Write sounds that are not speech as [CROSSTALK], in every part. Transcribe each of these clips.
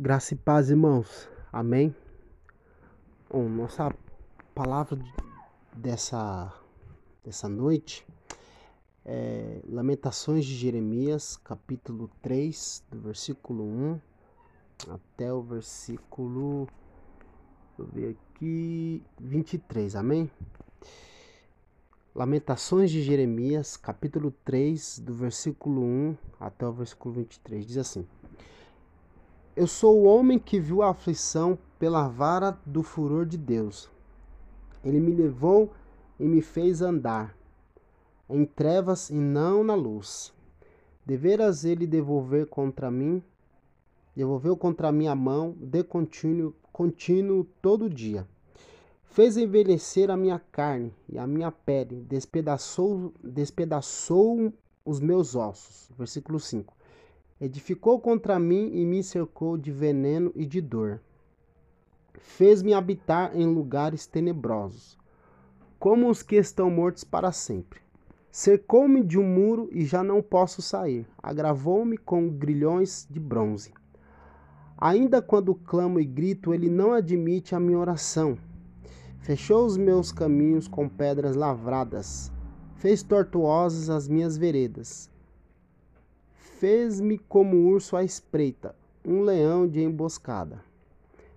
Graça e paz, irmãos. Amém. Bom, nossa palavra dessa, dessa noite é Lamentações de Jeremias, capítulo 3, do versículo 1 até o versículo. Deixa eu ver aqui. 23. Amém. Lamentações de Jeremias, capítulo 3, do versículo 1 até o versículo 23. Diz assim. Eu sou o homem que viu a aflição pela vara do furor de Deus. Ele me levou e me fez andar em trevas e não na luz. Deveras ele devolver contra mim, devolveu contra mim a mão de contínuo, contínuo todo dia. Fez envelhecer a minha carne e a minha pele, despedaçou, despedaçou os meus ossos. Versículo 5 Edificou contra mim e me cercou de veneno e de dor. Fez-me habitar em lugares tenebrosos, como os que estão mortos para sempre. Cercou-me de um muro e já não posso sair. Agravou-me com grilhões de bronze. Ainda quando clamo e grito, ele não admite a minha oração. Fechou os meus caminhos com pedras lavradas. Fez tortuosas as minhas veredas Fez-me como urso à espreita, um leão de emboscada.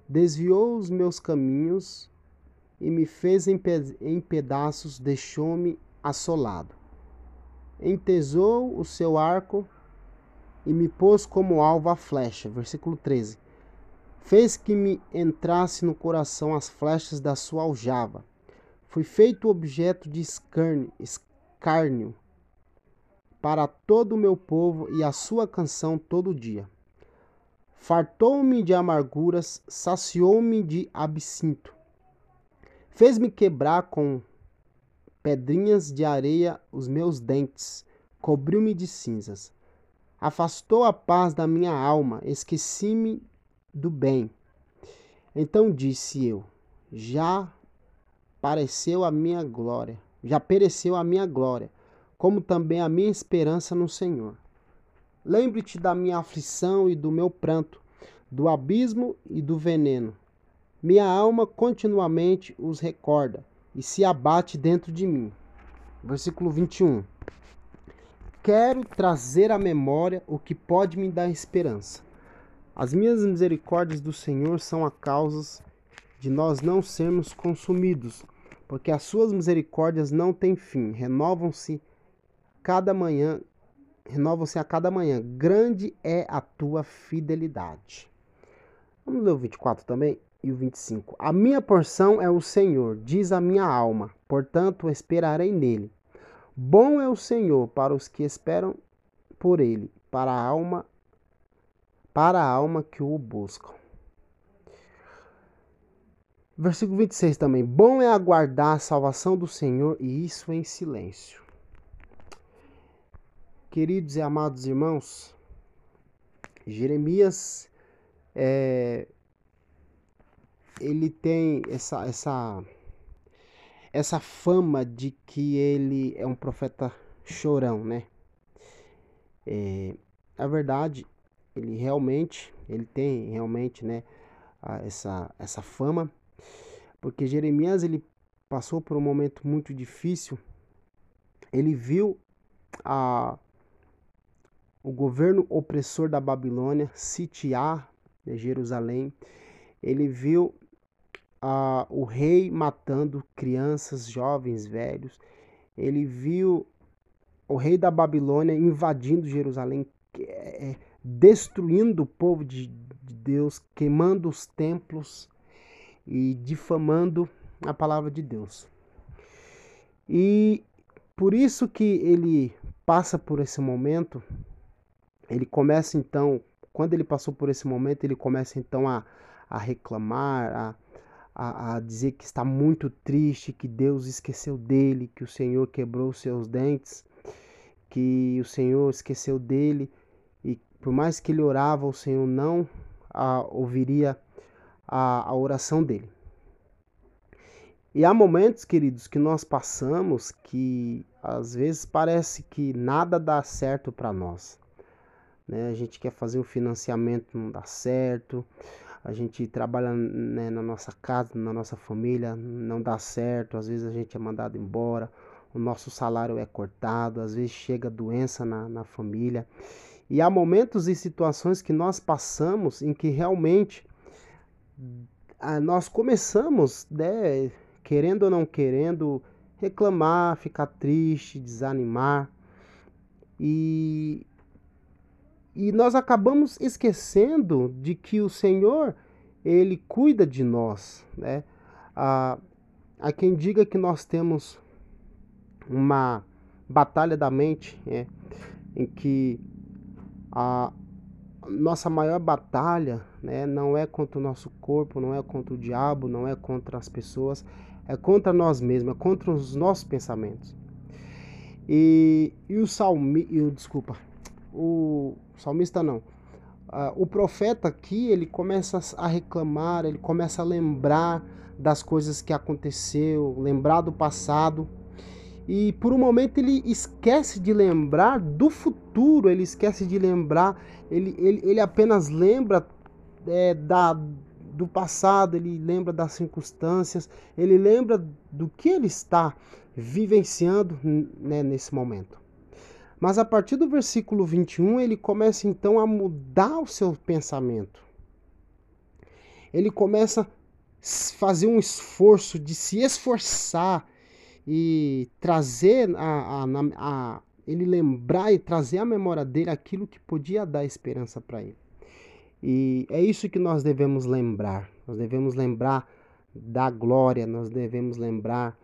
Desviou os meus caminhos e me fez em, pe em pedaços, deixou-me assolado. Entesou o seu arco e me pôs como alvo a flecha. Versículo 13. Fez que me entrasse no coração as flechas da sua aljava. Fui feito objeto de escárnio, escárnio para todo o meu povo e a sua canção todo dia. Fartou-me de amarguras, saciou-me de absinto. Fez-me quebrar com pedrinhas de areia os meus dentes, cobriu-me de cinzas. Afastou a paz da minha alma, esqueci-me do bem. Então disse eu: Já pareceu a minha glória, já pereceu a minha glória como também a minha esperança no Senhor. Lembre-te da minha aflição e do meu pranto, do abismo e do veneno. Minha alma continuamente os recorda e se abate dentro de mim. Versículo 21. Quero trazer à memória o que pode me dar esperança. As minhas misericórdias do Senhor são a causa de nós não sermos consumidos, porque as suas misericórdias não têm fim, renovam-se cada manhã, renovam-se a cada manhã. Grande é a tua fidelidade. Vamos ler o 24 também e o 25. A minha porção é o Senhor, diz a minha alma, portanto esperarei nele. Bom é o Senhor para os que esperam por ele, para a alma, para a alma que o buscam. Versículo 26 também. Bom é aguardar a salvação do Senhor e isso em silêncio. Queridos e amados irmãos, Jeremias é, ele tem essa, essa, essa fama de que ele é um profeta chorão, né? É, na verdade, ele realmente, ele tem realmente, né, essa, essa fama, porque Jeremias ele passou por um momento muito difícil. Ele viu a o governo opressor da Babilônia sitiar né, Jerusalém. Ele viu uh, o rei matando crianças, jovens, velhos. Ele viu o rei da Babilônia invadindo Jerusalém, é, destruindo o povo de, de Deus, queimando os templos e difamando a palavra de Deus. E por isso que ele passa por esse momento ele começa então, quando ele passou por esse momento, ele começa então a, a reclamar, a, a, a, dizer que está muito triste, que Deus esqueceu dele, que o Senhor quebrou seus dentes, que o Senhor esqueceu dele, e por mais que ele orava, o Senhor não a, ouviria a, a oração dele. E há momentos, queridos, que nós passamos que às vezes parece que nada dá certo para nós né? A gente quer fazer um financiamento, não dá certo. A gente trabalha né, na nossa casa, na nossa família, não dá certo. Às vezes a gente é mandado embora, o nosso salário é cortado, às vezes chega doença na, na família. E há momentos e situações que nós passamos em que realmente ah, nós começamos, né, querendo ou não querendo, reclamar, ficar triste, desanimar. E, e nós acabamos esquecendo de que o Senhor, Ele cuida de nós. Né? Há, há quem diga que nós temos uma batalha da mente, né? em que a nossa maior batalha né, não é contra o nosso corpo, não é contra o diabo, não é contra as pessoas, é contra nós mesmos, é contra os nossos pensamentos. E, e o salmista, desculpa, o salmista não, uh, o profeta aqui, ele começa a reclamar, ele começa a lembrar das coisas que aconteceu, lembrar do passado, e por um momento ele esquece de lembrar do futuro, ele esquece de lembrar, ele, ele, ele apenas lembra é, da, do passado, ele lembra das circunstâncias, ele lembra do que ele está vivenciando né, nesse momento. Mas a partir do versículo 21, ele começa então a mudar o seu pensamento. Ele começa a fazer um esforço de se esforçar e trazer a, a, a, ele lembrar e trazer à memória dele aquilo que podia dar esperança para ele. E é isso que nós devemos lembrar. Nós devemos lembrar da glória, nós devemos lembrar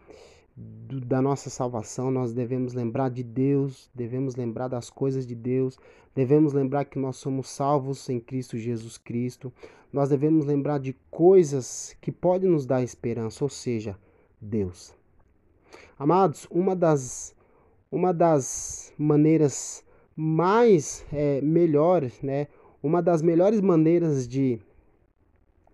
do, da nossa salvação, nós devemos lembrar de Deus, devemos lembrar das coisas de Deus, devemos lembrar que nós somos salvos em Cristo Jesus Cristo, nós devemos lembrar de coisas que podem nos dar esperança, ou seja, Deus. Amados, uma das, uma das maneiras mais é, melhores, né, uma das melhores maneiras de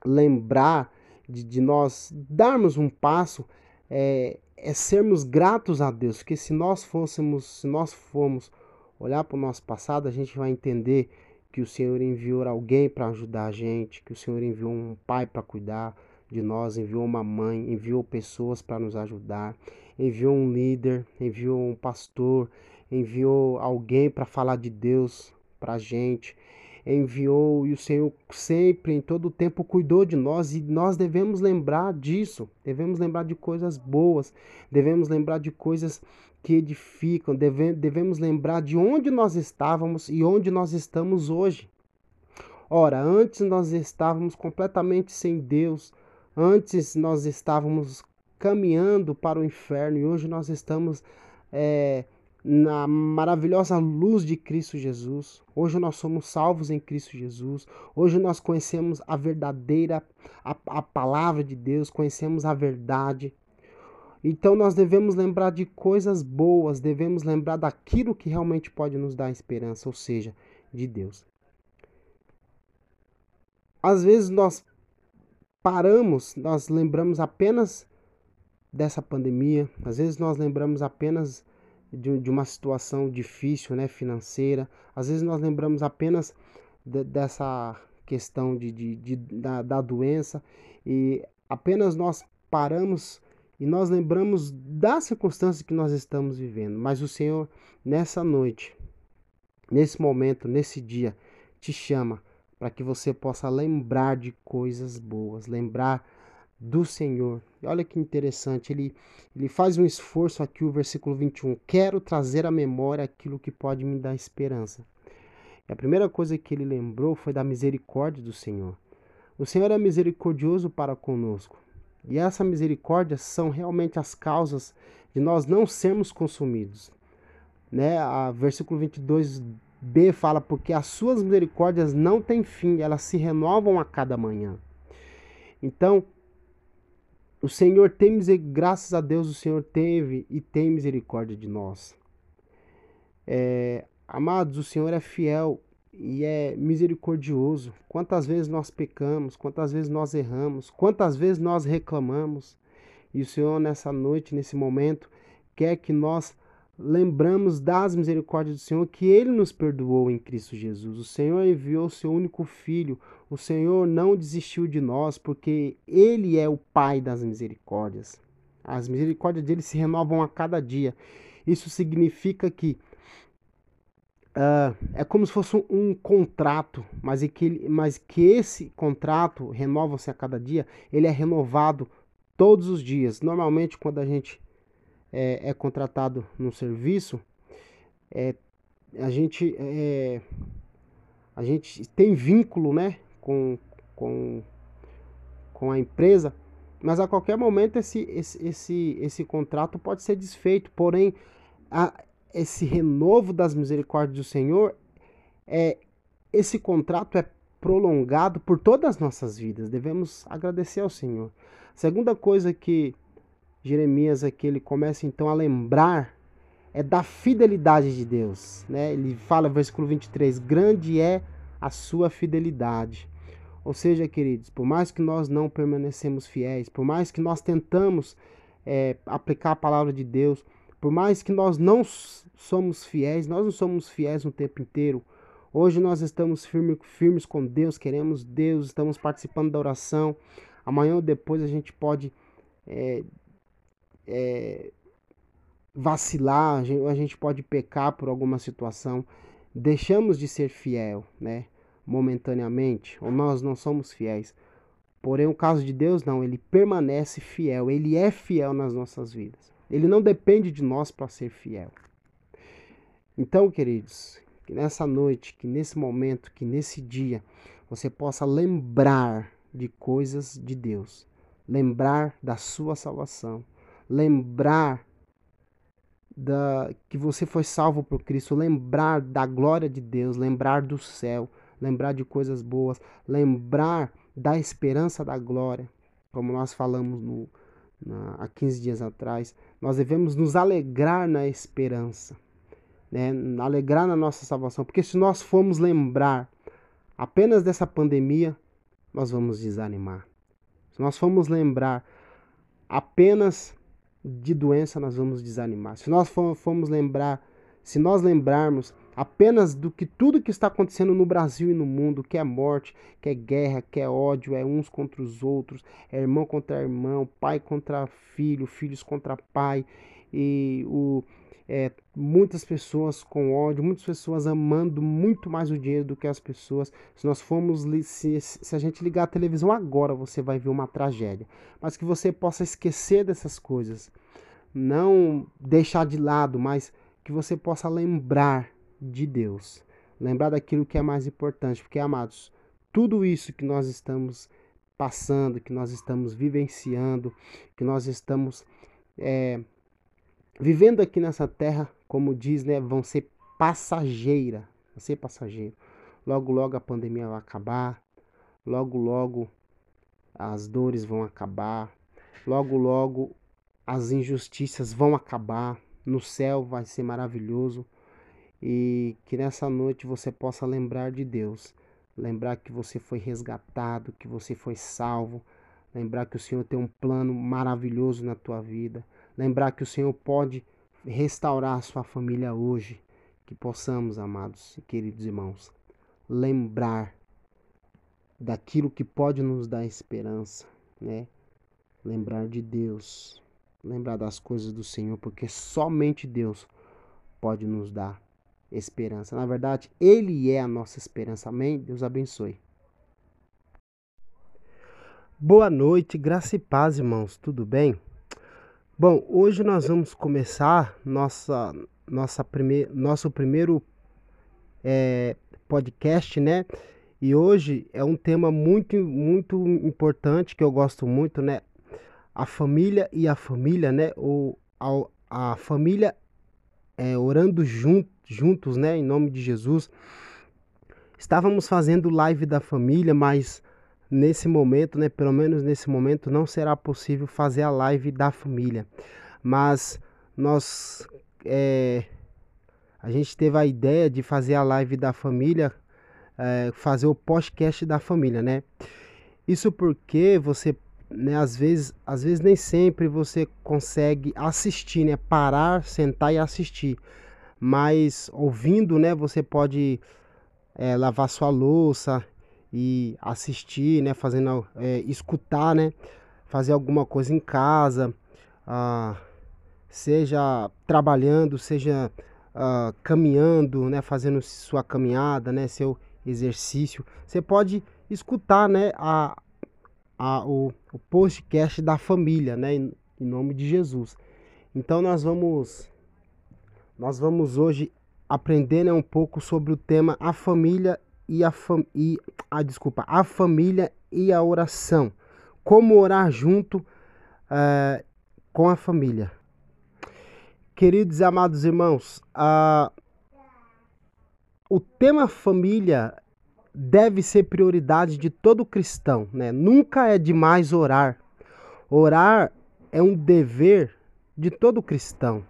lembrar, de, de nós darmos um passo, é, é, sermos gratos a Deus. Porque se nós fôssemos, se nós formos olhar para o nosso passado, a gente vai entender que o Senhor enviou alguém para ajudar a gente, que o Senhor enviou um pai para cuidar de nós, enviou uma mãe, enviou pessoas para nos ajudar, enviou um líder, enviou um pastor, enviou alguém para falar de Deus para a gente enviou e o Senhor sempre, em todo o tempo, cuidou de nós e nós devemos lembrar disso, devemos lembrar de coisas boas, devemos lembrar de coisas que edificam, deve, devemos lembrar de onde nós estávamos e onde nós estamos hoje. Ora, antes nós estávamos completamente sem Deus, antes nós estávamos caminhando para o inferno e hoje nós estamos é, na maravilhosa luz de Cristo Jesus. Hoje nós somos salvos em Cristo Jesus. Hoje nós conhecemos a verdadeira, a, a palavra de Deus, conhecemos a verdade. Então nós devemos lembrar de coisas boas, devemos lembrar daquilo que realmente pode nos dar esperança, ou seja, de Deus. Às vezes nós paramos, nós lembramos apenas dessa pandemia, às vezes nós lembramos apenas de, de uma situação difícil, né, financeira. Às vezes nós lembramos apenas de, dessa questão de, de, de da, da doença e apenas nós paramos e nós lembramos da circunstância que nós estamos vivendo. Mas o Senhor, nessa noite, nesse momento, nesse dia, te chama para que você possa lembrar de coisas boas, lembrar do Senhor. Olha que interessante, ele, ele faz um esforço aqui, o versículo 21. Quero trazer à memória aquilo que pode me dar esperança. E a primeira coisa que ele lembrou foi da misericórdia do Senhor. O Senhor é misericordioso para conosco. E essa misericórdia são realmente as causas de nós não sermos consumidos. Né? A versículo 22b fala: Porque as suas misericórdias não têm fim, elas se renovam a cada manhã. Então, o Senhor tem misericórdia, graças a Deus o Senhor teve e tem misericórdia de nós. É, amados, o Senhor é fiel e é misericordioso. Quantas vezes nós pecamos, quantas vezes nós erramos, quantas vezes nós reclamamos. E o Senhor, nessa noite, nesse momento, quer que nós lembramos das misericórdias do Senhor que Ele nos perdoou em Cristo Jesus. O Senhor enviou seu único Filho. O Senhor não desistiu de nós porque Ele é o Pai das misericórdias. As misericórdias dele se renovam a cada dia. Isso significa que uh, é como se fosse um contrato, mas que, mas que esse contrato renova-se a cada dia. Ele é renovado todos os dias. Normalmente, quando a gente é, é contratado no serviço, é, a gente é, a gente tem vínculo, né, com, com, com a empresa, mas a qualquer momento esse, esse, esse, esse contrato pode ser desfeito. Porém, a, esse renovo das misericórdias do Senhor é esse contrato é prolongado por todas as nossas vidas. Devemos agradecer ao Senhor. Segunda coisa que Jeremias aqui ele começa então a lembrar é da fidelidade de Deus, né? Ele fala versículo 23, grande é a sua fidelidade. Ou seja, queridos, por mais que nós não permanecemos fiéis, por mais que nós tentamos é, aplicar a palavra de Deus, por mais que nós não somos fiéis, nós não somos fiéis no tempo inteiro. Hoje nós estamos firme, firmes com Deus, queremos Deus, estamos participando da oração. Amanhã ou depois a gente pode é, é, vacilar, a gente pode pecar por alguma situação, deixamos de ser fiel, né? Momentaneamente, ou nós não somos fiéis. Porém, o caso de Deus não, ele permanece fiel, ele é fiel nas nossas vidas. Ele não depende de nós para ser fiel. Então, queridos, que nessa noite, que nesse momento, que nesse dia, você possa lembrar de coisas de Deus, lembrar da sua salvação, lembrar da, que você foi salvo por Cristo, lembrar da glória de Deus, lembrar do céu, lembrar de coisas boas, lembrar da esperança da glória, como nós falamos no, na, há 15 dias atrás. Nós devemos nos alegrar na esperança, né? alegrar na nossa salvação, porque se nós formos lembrar apenas dessa pandemia, nós vamos desanimar. Se nós formos lembrar apenas de doença nós vamos desanimar. Se nós formos lembrar, se nós lembrarmos apenas do que tudo que está acontecendo no Brasil e no mundo, que é morte, que é guerra, que é ódio, é uns contra os outros, é irmão contra irmão, pai contra filho, filhos contra pai, e o é, muitas pessoas com ódio, muitas pessoas amando muito mais o dinheiro do que as pessoas. Se nós formos, se, se a gente ligar a televisão agora, você vai ver uma tragédia. Mas que você possa esquecer dessas coisas, não deixar de lado, mas que você possa lembrar de Deus, lembrar daquilo que é mais importante, porque amados, tudo isso que nós estamos passando, que nós estamos vivenciando, que nós estamos é, vivendo aqui nessa terra, como diz, né, vão ser passageira, vão ser passageiro. Logo, logo a pandemia vai acabar, logo, logo as dores vão acabar, logo, logo as injustiças vão acabar, no céu vai ser maravilhoso. E que nessa noite você possa lembrar de Deus, lembrar que você foi resgatado, que você foi salvo, lembrar que o Senhor tem um plano maravilhoso na tua vida, Lembrar que o Senhor pode restaurar a sua família hoje. Que possamos, amados e queridos irmãos, lembrar daquilo que pode nos dar esperança, né? Lembrar de Deus, lembrar das coisas do Senhor, porque somente Deus pode nos dar esperança. Na verdade, Ele é a nossa esperança. Amém? Deus abençoe. Boa noite, graça e paz, irmãos. Tudo bem? Bom, hoje nós vamos começar nossa, nossa prime, nosso primeiro é, podcast, né? E hoje é um tema muito, muito importante que eu gosto muito, né? A família e a família, né? Ou a, a família é, orando jun, juntos, né? Em nome de Jesus. Estávamos fazendo live da família, mas nesse momento, né, pelo menos nesse momento, não será possível fazer a live da família. Mas nós, é, a gente teve a ideia de fazer a live da família, é, fazer o podcast da família, né? Isso porque você né, às vezes, às vezes nem sempre você consegue assistir, né, parar, sentar e assistir. Mas ouvindo, né, você pode é, lavar sua louça e assistir, né, fazendo, é, escutar, né, fazer alguma coisa em casa, ah, seja trabalhando, seja ah, caminhando, né, fazendo sua caminhada, né, seu exercício. Você pode escutar, né, a, a, o, o podcast da família, né, em, em nome de Jesus. Então nós vamos nós vamos hoje aprender né, um pouco sobre o tema a família e a fam e a ah, desculpa a família e a oração, como orar junto é, com a família. Queridos e amados irmãos, a, o tema família deve ser prioridade de todo cristão, né? Nunca é demais orar. Orar é um dever de todo cristão.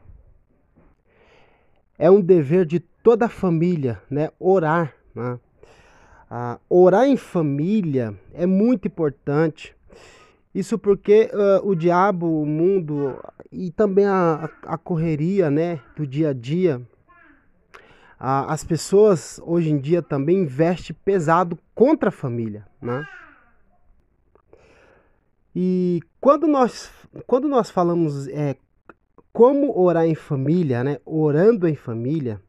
É um dever de toda a família, né? Orar, né? Ah, orar em família é muito importante. Isso porque uh, o diabo, o mundo e também a, a correria, né, do dia a dia, as pessoas hoje em dia também investem pesado contra a família, né? E quando nós, quando nós falamos é, como orar em família, né? Orando em família,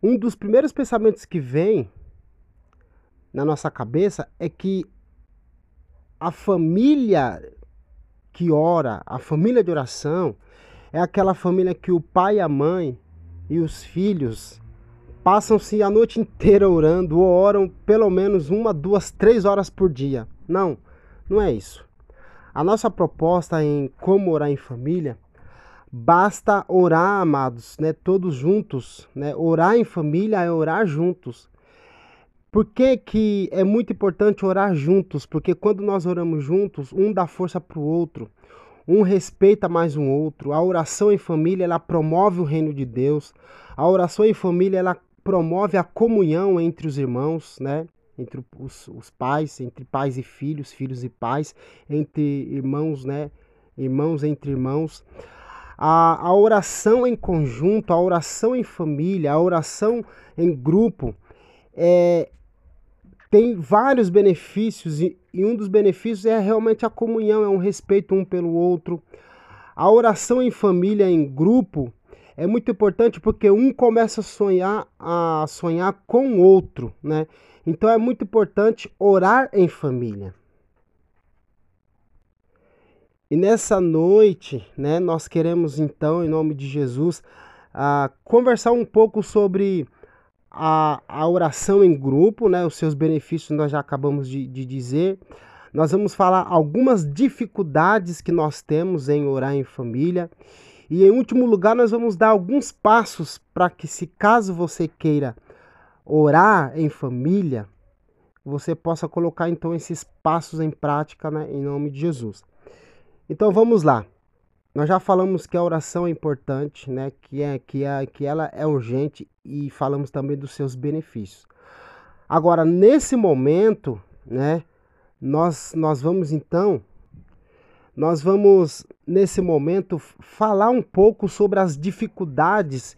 um dos primeiros pensamentos que vem na nossa cabeça é que a família que ora, a família de oração, é aquela família que o pai, a mãe e os filhos passam-se a noite inteira orando ou oram pelo menos uma, duas, três horas por dia. Não, não é isso. A nossa proposta em como orar em família, basta orar, amados, né, todos juntos, né? Orar em família é orar juntos. Por que, que é muito importante orar juntos? Porque quando nós oramos juntos, um dá força para o outro, um respeita mais um outro. A oração em família, ela promove o reino de Deus. A oração em família, ela promove a comunhão entre os irmãos, né? Entre os, os pais, entre pais e filhos, filhos e pais, entre irmãos, né? Irmãos entre irmãos. A, a oração em conjunto, a oração em família, a oração em grupo, é, tem vários benefícios e, um dos benefícios é realmente a comunhão, é um respeito um pelo outro. A oração em família, em grupo, é muito importante porque um começa a sonhar a sonhar com o outro, né? Então é muito importante orar em família. E nessa noite, né, nós queremos então, em nome de Jesus, uh, conversar um pouco sobre a, a oração em grupo, né, os seus benefícios nós já acabamos de, de dizer. Nós vamos falar algumas dificuldades que nós temos em orar em família e em último lugar, nós vamos dar alguns passos para que, se caso você queira orar em família, você possa colocar então esses passos em prática né, em nome de Jesus. Então vamos lá. Nós já falamos que a oração é importante, né? Que é que é que ela é urgente e falamos também dos seus benefícios. Agora nesse momento, né? Nós nós vamos então nós vamos, nesse momento, falar um pouco sobre as dificuldades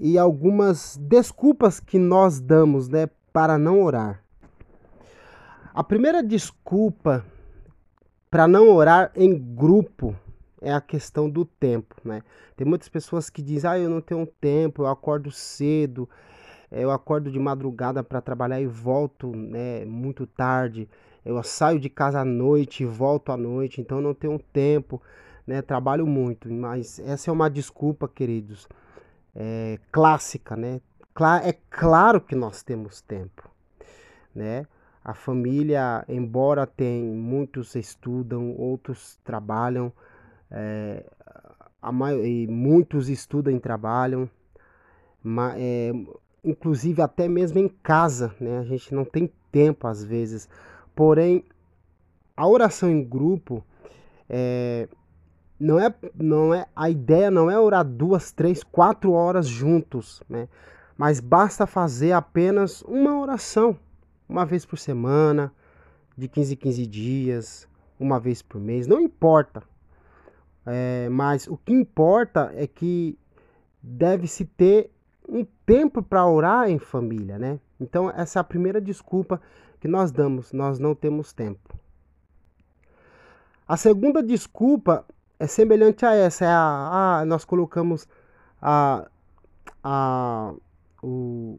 e algumas desculpas que nós damos né, para não orar. A primeira desculpa para não orar em grupo é a questão do tempo, né? Tem muitas pessoas que dizem: "Ah, eu não tenho tempo, eu acordo cedo, eu acordo de madrugada para trabalhar e volto, né, muito tarde. Eu saio de casa à noite e volto à noite, então não tenho tempo, né? Trabalho muito, mas essa é uma desculpa, queridos, é, clássica, né? É claro que nós temos tempo, né? A família, embora tem muitos estudam, outros trabalham, é, a muitos estudam e trabalham, é, inclusive até mesmo em casa, né? A gente não tem tempo às vezes Porém, a oração em grupo é, não é, não é a ideia não é orar duas, três, quatro horas juntos, né? Mas basta fazer apenas uma oração, uma vez por semana, de 15 em 15 dias, uma vez por mês, não importa. É, mas o que importa é que deve-se ter um tempo para orar em família, né? Então, essa é a primeira desculpa que nós damos, nós não temos tempo. A segunda desculpa é semelhante a essa, é a, a nós colocamos a, a, o,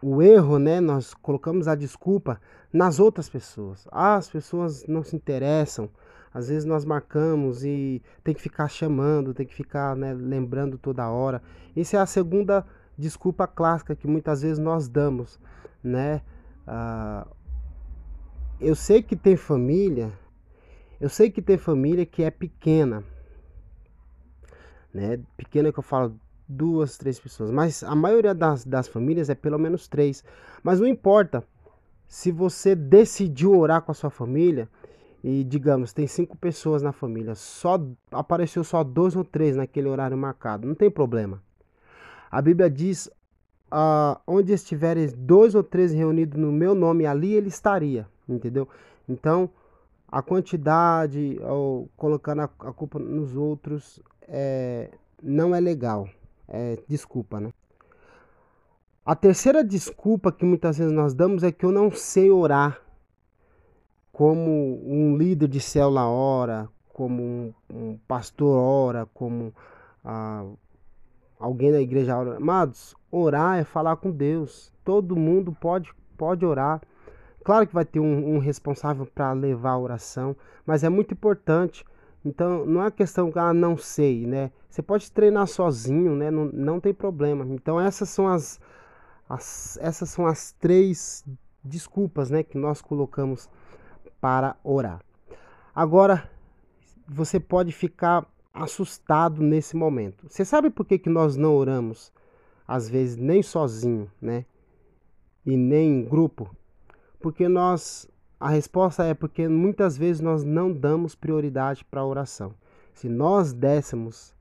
o erro, né? Nós colocamos a desculpa nas outras pessoas. Ah, as pessoas não se interessam. Às vezes nós marcamos e tem que ficar chamando, tem que ficar né, lembrando toda hora. Isso é a segunda desculpa clássica que muitas vezes nós damos, né? Ah, eu sei que tem família, eu sei que tem família que é pequena, né? Pequena que eu falo duas, três pessoas, mas a maioria das, das famílias é pelo menos três. Mas não importa se você decidiu orar com a sua família e digamos tem cinco pessoas na família, só apareceu só dois ou três naquele horário marcado, não tem problema. A Bíblia diz uh, onde estiverem dois ou três reunidos no meu nome, ali ele estaria, entendeu? Então, a quantidade ou colocando a culpa nos outros é, não é legal. É, desculpa, né? A terceira desculpa que muitas vezes nós damos é que eu não sei orar como um líder de célula ora, como um, um pastor ora, como ah, alguém da igreja ora. Amados, orar é falar com Deus. Todo mundo pode, pode orar. Claro que vai ter um, um responsável para levar a oração, mas é muito importante. Então, não é questão que ah, não sei, né? Você pode treinar sozinho, né? Não, não tem problema. Então, essas são as, as, essas são as três desculpas, né, que nós colocamos para orar. Agora, você pode ficar assustado nesse momento. Você sabe por que, que nós não oramos, às vezes, nem sozinho, né? E nem em grupo? Porque nós. A resposta é porque muitas vezes nós não damos prioridade para a oração. Se nós dessemos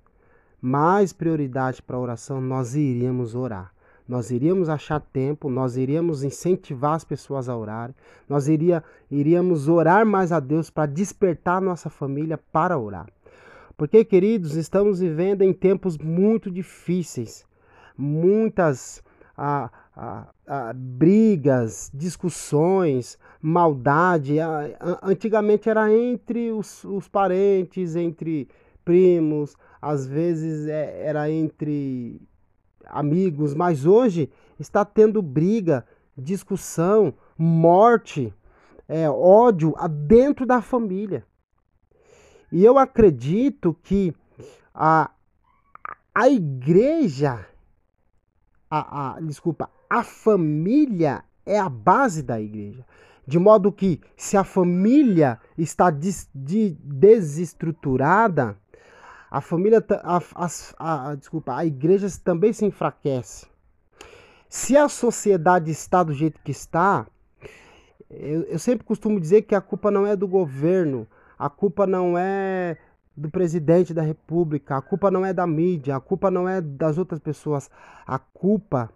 mais prioridade para a oração, nós iríamos orar. Nós iríamos achar tempo, nós iríamos incentivar as pessoas a orar, nós iria, iríamos orar mais a Deus para despertar nossa família para orar. Porque, queridos, estamos vivendo em tempos muito difíceis, muitas ah, ah, ah, brigas, discussões, maldade. antigamente era entre os, os, parentes, entre primos, às vezes é, era entre amigos, mas hoje está tendo briga, discussão, morte, é, ódio dentro da família. E eu acredito que a, a igreja, a, a, desculpa, a família é a base da igreja. De modo que, se a família está des, de, desestruturada, a família, a, a, a, desculpa, a igreja também se enfraquece. Se a sociedade está do jeito que está, eu, eu sempre costumo dizer que a culpa não é do governo, a culpa não é do presidente da república, a culpa não é da mídia, a culpa não é das outras pessoas. A culpa,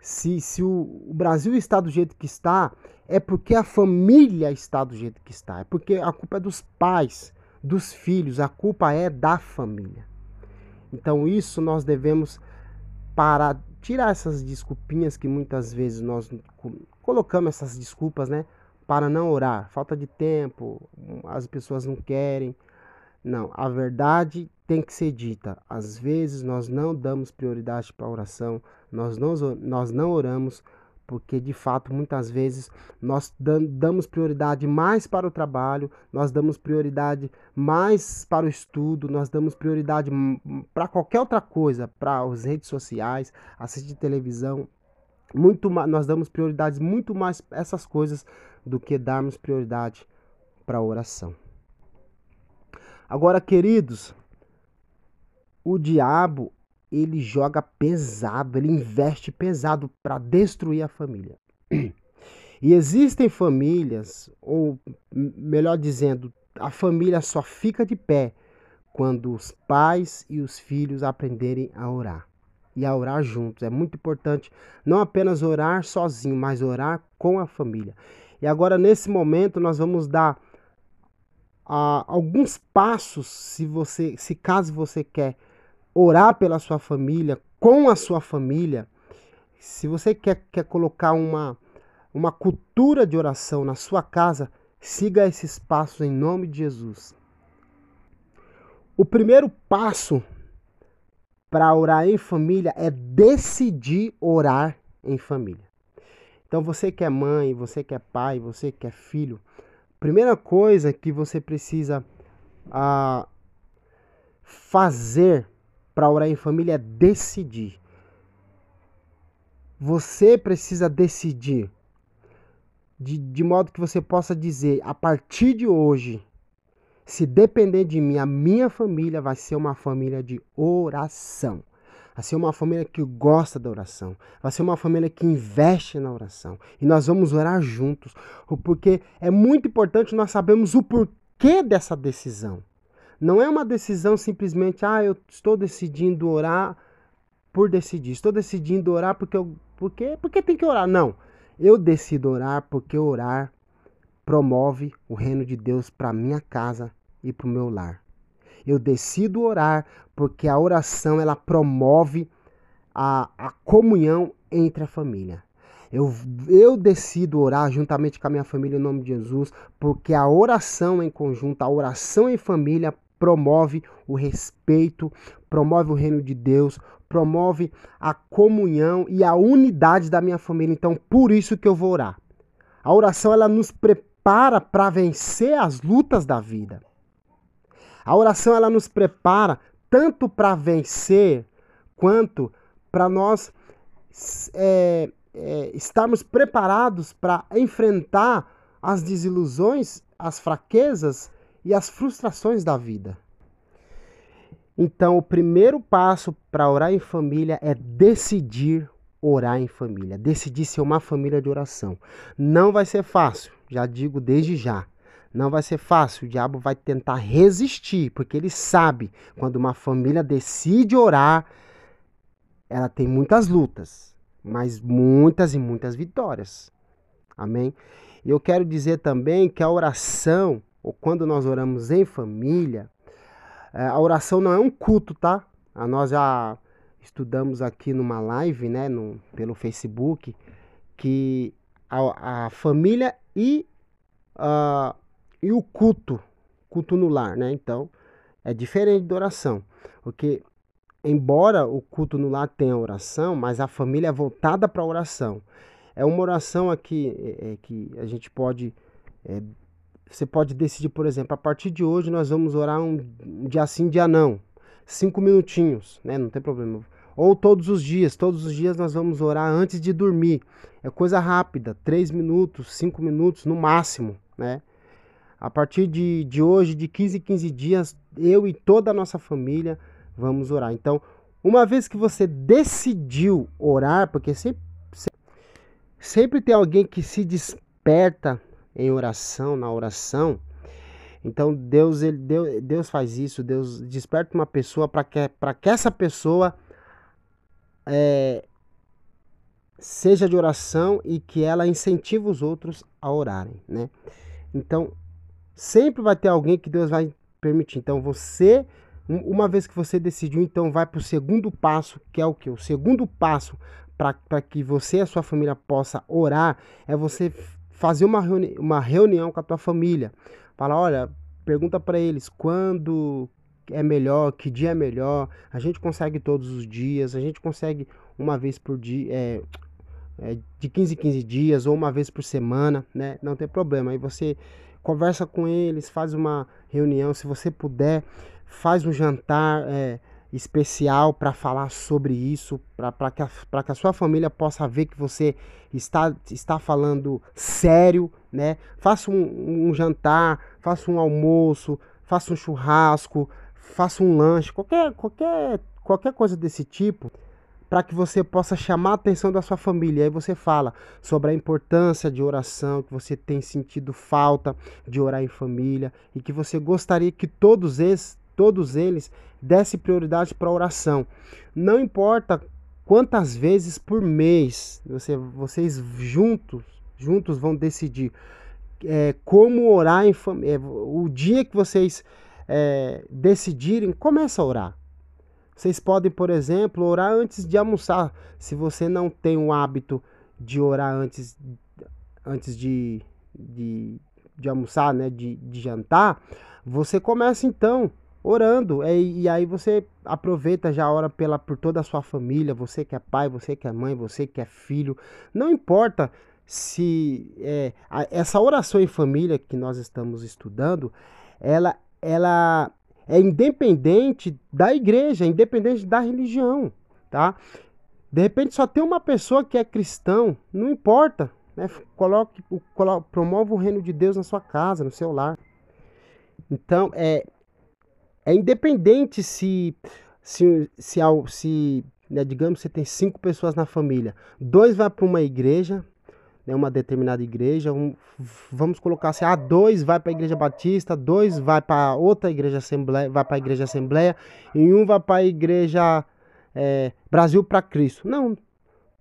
se, se o, o Brasil está do jeito que está, é porque a família está do jeito que está. É porque a culpa é dos pais, dos filhos, a culpa é da família. Então isso nós devemos parar, tirar essas desculpinhas que muitas vezes nós colocamos essas desculpas, né? para não orar, falta de tempo, as pessoas não querem. Não, a verdade tem que ser dita. Às vezes nós não damos prioridade para a oração, nós não, nós não oramos porque de fato muitas vezes nós damos prioridade mais para o trabalho, nós damos prioridade mais para o estudo, nós damos prioridade para qualquer outra coisa, para as redes sociais, assistir televisão, muito nós damos prioridades muito mais essas coisas do que darmos prioridade para a oração. Agora, queridos, o diabo ele joga pesado, ele investe pesado para destruir a família. [CLEARS THROAT] E existem famílias, ou melhor dizendo, a família só fica de pé quando os pais e os filhos aprenderem a orar e a orar juntos. É muito importante não apenas orar sozinho, mas orar com a família. E agora, nesse momento, nós vamos dar ah, alguns passos, se você, se caso você quer orar pela sua família, com a sua família, se você quer, quer colocar uma, uma cultura de oração na sua casa, siga esses passos em nome de Jesus. O primeiro passo para orar em família é decidir orar em família. Então você que é mãe, você que é pai, você que é filho, primeira coisa que você precisa ah, fazer para orar em família é decidir. Você precisa decidir de, de modo que você possa dizer: a partir de hoje, se depender de mim, a minha família vai ser uma família de oração. Vai ser uma família que gosta da oração. Vai ser uma família que investe na oração. E nós vamos orar juntos. Porque é muito importante nós sabermos o porquê dessa decisão. Não é uma decisão simplesmente, ah, eu estou decidindo orar por decidir. Estou decidindo orar porque eu. Porque, porque tem que orar. Não. Eu decido orar porque orar promove o reino de Deus para minha casa e para o meu lar. Eu decido orar porque a oração ela promove a, a comunhão entre a família. Eu, eu decido orar juntamente com a minha família em nome de Jesus, porque a oração em conjunto, a oração em família promove o respeito, promove o reino de Deus, promove a comunhão e a unidade da minha família. Então, por isso que eu vou orar. A oração ela nos prepara para vencer as lutas da vida. A oração ela nos prepara tanto para vencer quanto para nós é, é, estarmos preparados para enfrentar as desilusões, as fraquezas e as frustrações da vida. Então, o primeiro passo para orar em família é decidir orar em família, decidir ser uma família de oração. Não vai ser fácil, já digo desde já. Não vai ser fácil, o diabo vai tentar resistir, porque ele sabe quando uma família decide orar, ela tem muitas lutas, mas muitas e muitas vitórias. Amém? E eu quero dizer também que a oração, ou quando nós oramos em família, é, a oração não é um culto, tá? Nós já estudamos aqui numa live, né, no, pelo Facebook, que a, a família e uh, e o culto, culto no lar, né? Então, é diferente da oração. Porque, embora o culto no lar tenha oração, mas a família é voltada para a oração. É uma oração aqui é, é, que a gente pode. É, você pode decidir, por exemplo, a partir de hoje nós vamos orar um, dia sim, dia não. Cinco minutinhos, né? Não tem problema. Ou todos os dias, todos os dias nós vamos orar antes de dormir. É coisa rápida, três minutos, cinco minutos no máximo, né? A partir de, de hoje, de 15 em 15 dias, eu e toda a nossa família vamos orar. Então, uma vez que você decidiu orar, porque sempre, sempre tem alguém que se desperta em oração, na oração. Então Deus, ele, Deus, Deus faz isso, Deus desperta uma pessoa para que, que essa pessoa é, seja de oração e que ela incentive os outros a orarem, né? Então Sempre vai ter alguém que Deus vai permitir. Então você, uma vez que você decidiu, então vai para o segundo passo, que é o que? O segundo passo para que você e a sua família possa orar é você fazer uma, reuni uma reunião com a tua família. Fala, olha, pergunta para eles quando é melhor, que dia é melhor. A gente consegue todos os dias, a gente consegue uma vez por dia, é, é, de 15 em 15 dias ou uma vez por semana, né? Não tem problema. Aí você conversa com eles, faz uma reunião, se você puder, faz um jantar é, especial para falar sobre isso, para que, a, que a sua família possa ver que você está, está falando sério, né? Faça um, um jantar, faça um almoço, faça um churrasco, faça um lanche, qualquer, qualquer, qualquer coisa desse tipo para que você possa chamar a atenção da sua família. Aí você fala sobre a importância de oração, que você tem sentido falta de orar em família e que você gostaria que todos eles, todos eles dessem prioridade para oração. Não importa quantas vezes por mês você, vocês juntos, juntos vão decidir é, como orar em. É, o dia que vocês é, decidirem, começa a orar. Vocês podem, por exemplo, orar antes de almoçar. Se você não tem o hábito de orar antes, antes de, de, de almoçar, né, de, de jantar, você começa então orando. E, e, aí você aproveita já ora pela, por toda a sua família, você que é pai, você que é mãe, você que é filho. Não importa se é, a, essa oração em família que nós estamos estudando, ela, ela é independente da igreja, é independente da religião, tá? De repente só tem uma pessoa que é cristão, não importa, né? Coloque, coloque, promova o reino de Deus na sua casa, no seu lar. Então, é, é independente se, se, se, se né, digamos, você tem cinco pessoas na família, dois vai para uma igreja, né, uma determinada igreja, um, vamos colocar assim, ah, dois vai para a igreja batista, dois vai para outra igreja assembleia, vai para a igreja assembleia, e um vai para a igreja é, Brasil para Cristo. Não,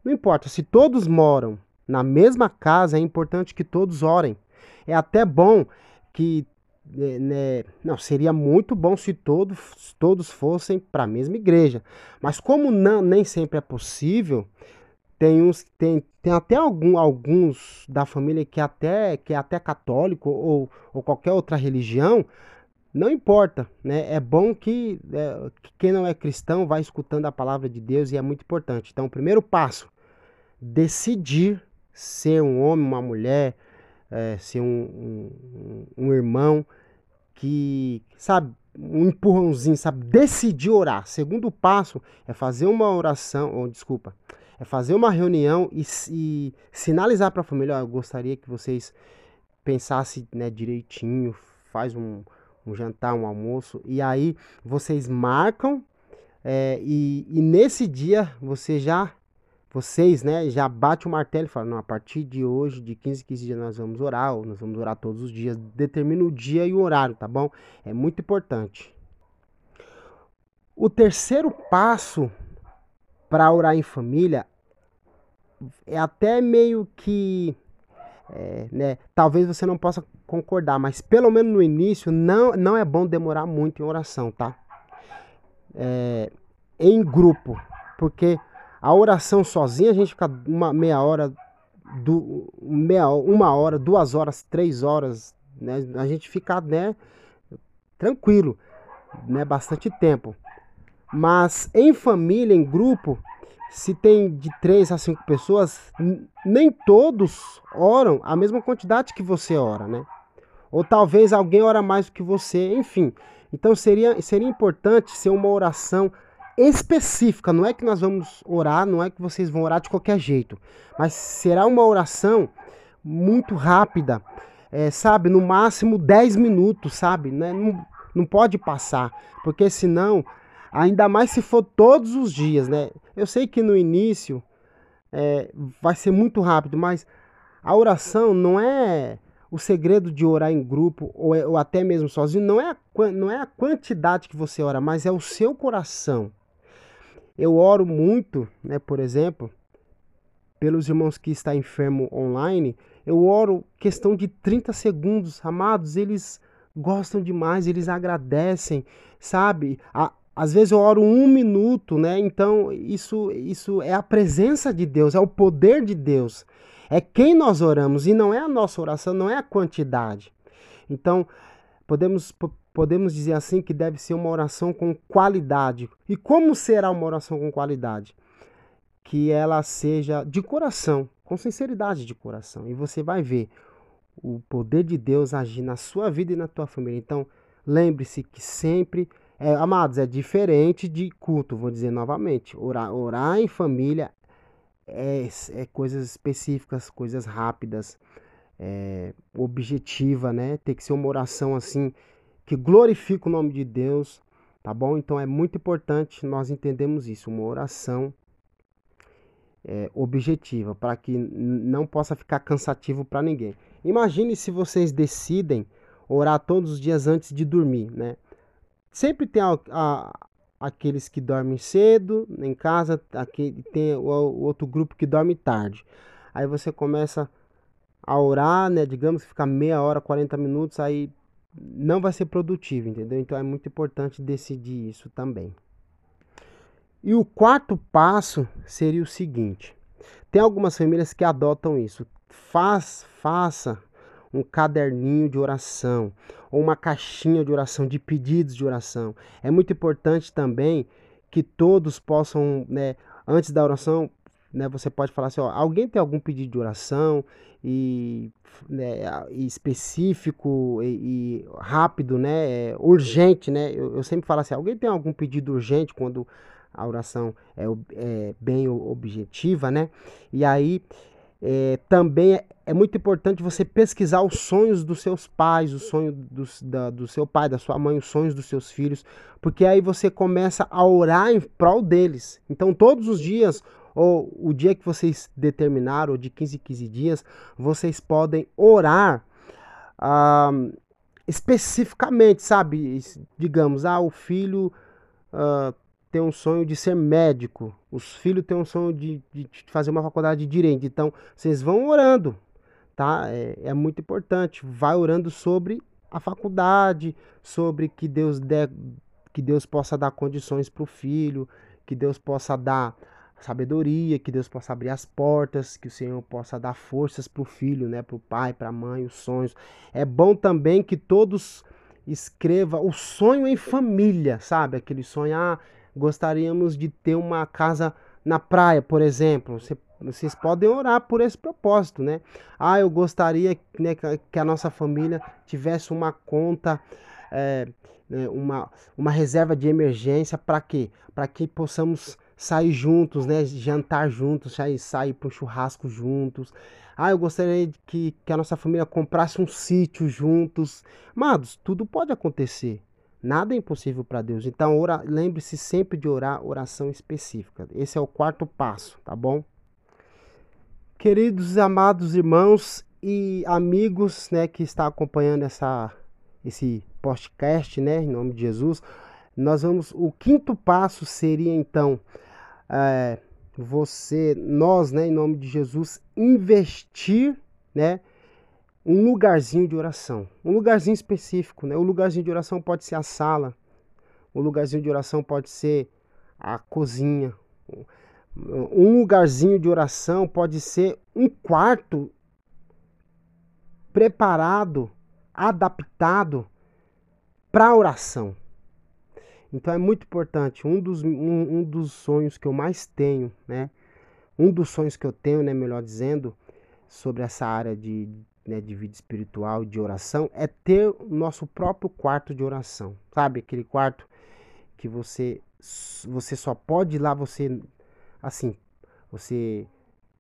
não importa. Se todos moram na mesma casa, é importante que todos orem. É até bom que né, não seria muito bom se todos todos fossem para a mesma igreja, mas como não nem sempre é possível, tem uns tem, tem até algum, alguns da família que até que é até católico ou, ou qualquer outra religião, não importa, né? É bom que, é, que quem não é cristão vai escutando a palavra de Deus e é muito importante. Então, o primeiro passo, decidir ser um homem, uma mulher, é, ser um, um, um irmão que, sabe, um empurrãozinho, sabe, decidir orar. Segundo passo é fazer uma oração, ou desculpa, é fazer uma reunião e, e sinalizar para a família, eu gostaria que vocês pensassem né, direitinho, faz um, um jantar, um almoço, e aí vocês marcam é, e, e, nesse dia você já, vocês, né, já bate o martelo e fala, não, a partir de hoje, de 15 15 dias nós vamos orar, ou nós vamos orar todos os dias, determina o dia e o horário, tá bom? É muito importante. O terceiro passo para orar em família é até meio que é, né, talvez você não possa concordar, mas pelo menos no início não, não é bom demorar muito em oração, tá? É, em grupo, porque a oração sozinha a gente fica uma meia hora, do, meia, uma hora, duas horas, três horas, né? A gente fica né, tranquilo, né? Bastante tempo. Mas em família, em grupo, se tem de três a cinco pessoas, nem todos oram a mesma quantidade que você ora, né? Ou talvez alguém ora mais do que você, enfim. Então seria, seria importante ser uma oração específica. Não é que nós vamos orar, não é que vocês vão orar de qualquer jeito, mas será uma oração muito rápida, é, sabe? No máximo 10 minutos, sabe? Né? Não, não pode passar, porque senão Ainda mais se for todos os dias, né? Eu sei que no início é, vai ser muito rápido, mas a oração não é o segredo de orar em grupo ou, é, ou até mesmo sozinho, não é, a, não é a quantidade que você ora, mas é o seu coração. Eu oro muito, né, por exemplo, pelos irmãos que estão enfermo online, eu oro questão de 30 segundos, amados, eles gostam demais, eles agradecem, sabe? A, às vezes eu oro um minuto, né? Então isso, isso é a presença de Deus, é o poder de Deus. É quem nós oramos e não é a nossa oração, não é a quantidade. Então podemos, podemos dizer assim que deve ser uma oração com qualidade. E como será uma oração com qualidade? Que ela seja de coração, com sinceridade de coração. E você vai ver o poder de Deus agir na sua vida e na tua família. Então lembre-se que sempre é, amados, é diferente de culto, vou dizer novamente. Orar, orar em família é, é coisas específicas, coisas rápidas, é, objetiva, né? Tem que ser uma oração assim que glorifica o nome de Deus, tá bom? Então é muito importante nós entendemos isso, uma oração é, objetiva, para que não possa ficar cansativo para ninguém. Imagine se vocês decidem orar todos os dias antes de dormir, né? Sempre tem a, a, aqueles que dormem cedo em casa, aqui, tem o, o outro grupo que dorme tarde. Aí você começa a orar, né? Digamos que ficar meia hora, 40 minutos, aí não vai ser produtivo, entendeu? Então é muito importante decidir isso também. E o quarto passo seria o seguinte: tem algumas famílias que adotam isso. Faz, faça um caderninho de oração ou uma caixinha de oração de pedidos de oração. É muito importante também que todos possam, né, antes da oração, né, você pode falar assim, ó, alguém tem algum pedido de oração e, né, específico e, e, rápido, né, é, urgente, né? Eu, eu, sempre falo assim, alguém tem algum pedido urgente quando a oração é, é bem objetiva, né? E aí é, também é, é, muito importante você pesquisar os sonhos dos seus pais, o sonho dos, da, do seu pai, da sua mãe, os sonhos dos seus filhos, porque aí você começa a orar em prol deles. Então, todos os dias, ou o dia que vocês determinaram, ou de 15 em 15 dias, vocês podem orar ah, especificamente, sabe? Digamos, ah, o filho. Ah, tem um sonho de ser médico, os filhos têm um sonho de, de fazer uma faculdade de direito. Então, vocês vão orando, tá? É, é muito importante. Vai orando sobre a faculdade, sobre que Deus dê, que Deus possa dar condições para o filho, que Deus possa dar sabedoria, que Deus possa abrir as portas, que o Senhor possa dar forças para o filho, né, para o pai, para a mãe, os sonhos. É bom também que todos escreva o sonho em família, sabe? Aquele sonho, ah, gostaríamos de ter uma casa na praia, por exemplo. Você, vocês podem orar por esse propósito, né? Ah, eu gostaria né, que a nossa família tivesse uma conta, é, uma, uma reserva de emergência para quê? Para que possamos sair juntos, né? Jantar juntos, sair, sair para um churrasco juntos. Ah, eu gostaria que, que a nossa família comprasse um sítio juntos. Amados, tudo pode acontecer. Nada é impossível para Deus. Então, lembre-se sempre de orar oração específica. Esse é o quarto passo, tá bom? Queridos amados irmãos e amigos, né, que está acompanhando essa esse podcast, né, em nome de Jesus, nós vamos. O quinto passo seria então é, você, nós, né, em nome de Jesus, investir, né, um lugarzinho de oração, um lugarzinho específico, né? O lugarzinho de oração pode ser a sala, o lugarzinho de oração pode ser a cozinha, um lugarzinho de oração pode ser um quarto preparado, adaptado para oração. Então é muito importante. Um dos, um, um dos sonhos que eu mais tenho, né? Um dos sonhos que eu tenho, né, melhor dizendo, sobre essa área de, né, de vida espiritual, de oração, é ter o nosso próprio quarto de oração. Sabe? Aquele quarto que você você só pode ir lá, você assim, você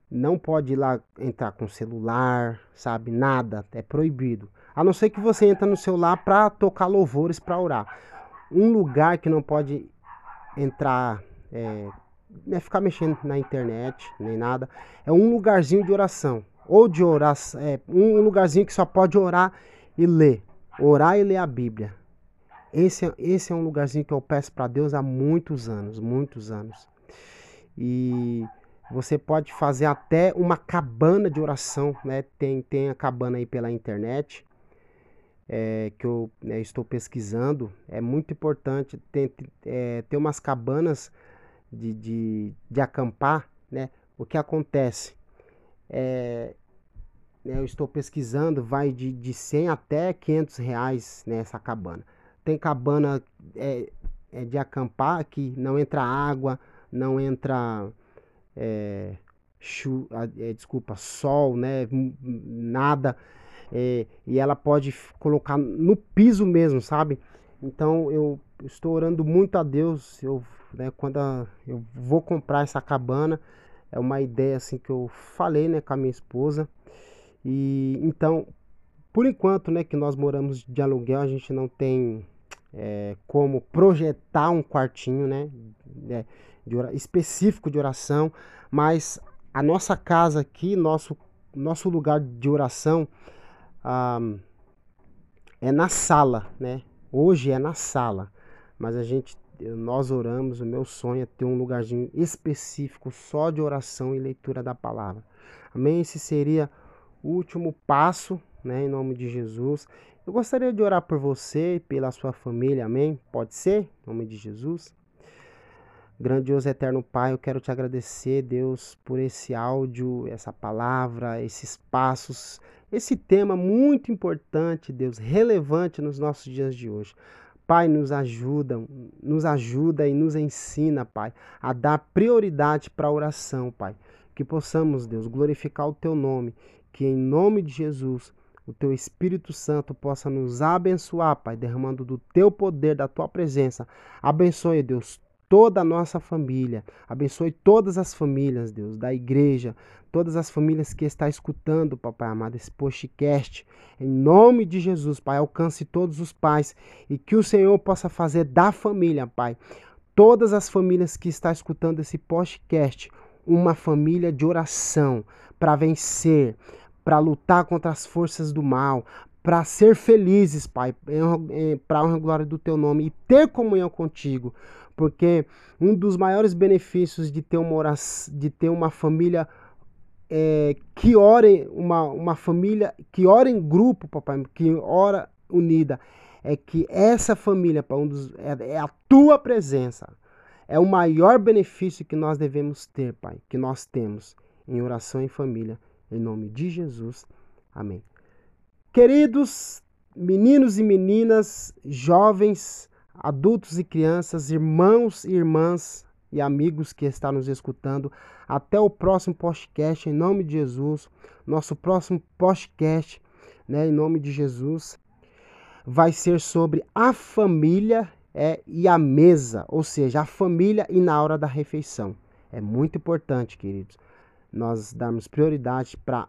não pode ir lá entrar com celular, sabe? Nada, é proibido. A não ser que você entre no celular para tocar louvores para orar. Um lugar que não pode entrar, é, é ficar mexendo na internet, nem nada. É um lugarzinho de oração ou de orar, é, um lugarzinho que só pode orar e ler. Orar e ler a Bíblia. Esse, esse é um lugarzinho que eu peço para Deus há muitos anos, muitos anos. E você pode fazer até uma cabana de oração, né? Tem, tem a cabana aí pela internet, é, que eu né, estou pesquisando. É muito importante ter, é, ter umas cabanas de, de, de acampar, né? O que acontece? é, né, eu estou pesquisando, vai de, de 100 até 500 reais nessa cabana. Tem cabana é, é de acampar que não entra água, não entra chu, desculpa, sol, né, nada. É, e ela pode colocar no piso mesmo, sabe? Então eu estou orando muito a Deus. Eu, né, quando a, eu vou comprar essa cabana, é uma ideia assim que eu falei, né, com a minha esposa. E então, por enquanto, né, que nós moramos de aluguel, a gente não tem é, como projetar um quartinho, né, é, de específico de oração, mas a nossa casa aqui, nosso nosso lugar de oração é na sala, né? Hoje é na sala, mas a gente nós oramos, o meu sonho é ter um lugarzinho específico só de oração e leitura da palavra. Amém? Esse seria último passo, né, em nome de Jesus. Eu gostaria de orar por você e pela sua família, amém? Pode ser? Em nome de Jesus. Grandioso eterno Pai, eu quero te agradecer, Deus, por esse áudio, essa palavra, esses passos, esse tema muito importante, Deus, relevante nos nossos dias de hoje. Pai, nos ajuda, nos ajuda e nos ensina, Pai, a dar prioridade para a oração, Pai. Que possamos, Deus, glorificar o teu nome, que em nome de Jesus o teu Espírito Santo possa nos abençoar, Pai, derramando do teu poder, da tua presença. Abençoe, Deus, toda a nossa família. Abençoe todas as famílias, Deus, da igreja, todas as famílias que está escutando, papai amado, esse podcast. Em nome de Jesus, Pai, alcance todos os pais e que o Senhor possa fazer da família, Pai, todas as famílias que está escutando esse podcast, uma família de oração para vencer, para lutar contra as forças do mal, para ser felizes, Pai, para a glória do teu nome e ter comunhão contigo porque um dos maiores benefícios de ter uma, oração, de ter uma família é, que ora, uma, uma família que ora em grupo, papai, que ora unida, é que essa família, pai, um dos, é, é a tua presença. É o maior benefício que nós devemos ter, Pai, que nós temos em oração em família. Em nome de Jesus. Amém. Queridos meninos e meninas, jovens, adultos e crianças, irmãos e irmãs e amigos que estão nos escutando. Até o próximo podcast, em nome de Jesus. Nosso próximo podcast, né, em nome de Jesus, vai ser sobre a família é, e a mesa, ou seja, a família e na hora da refeição. É muito importante, queridos, nós darmos prioridade para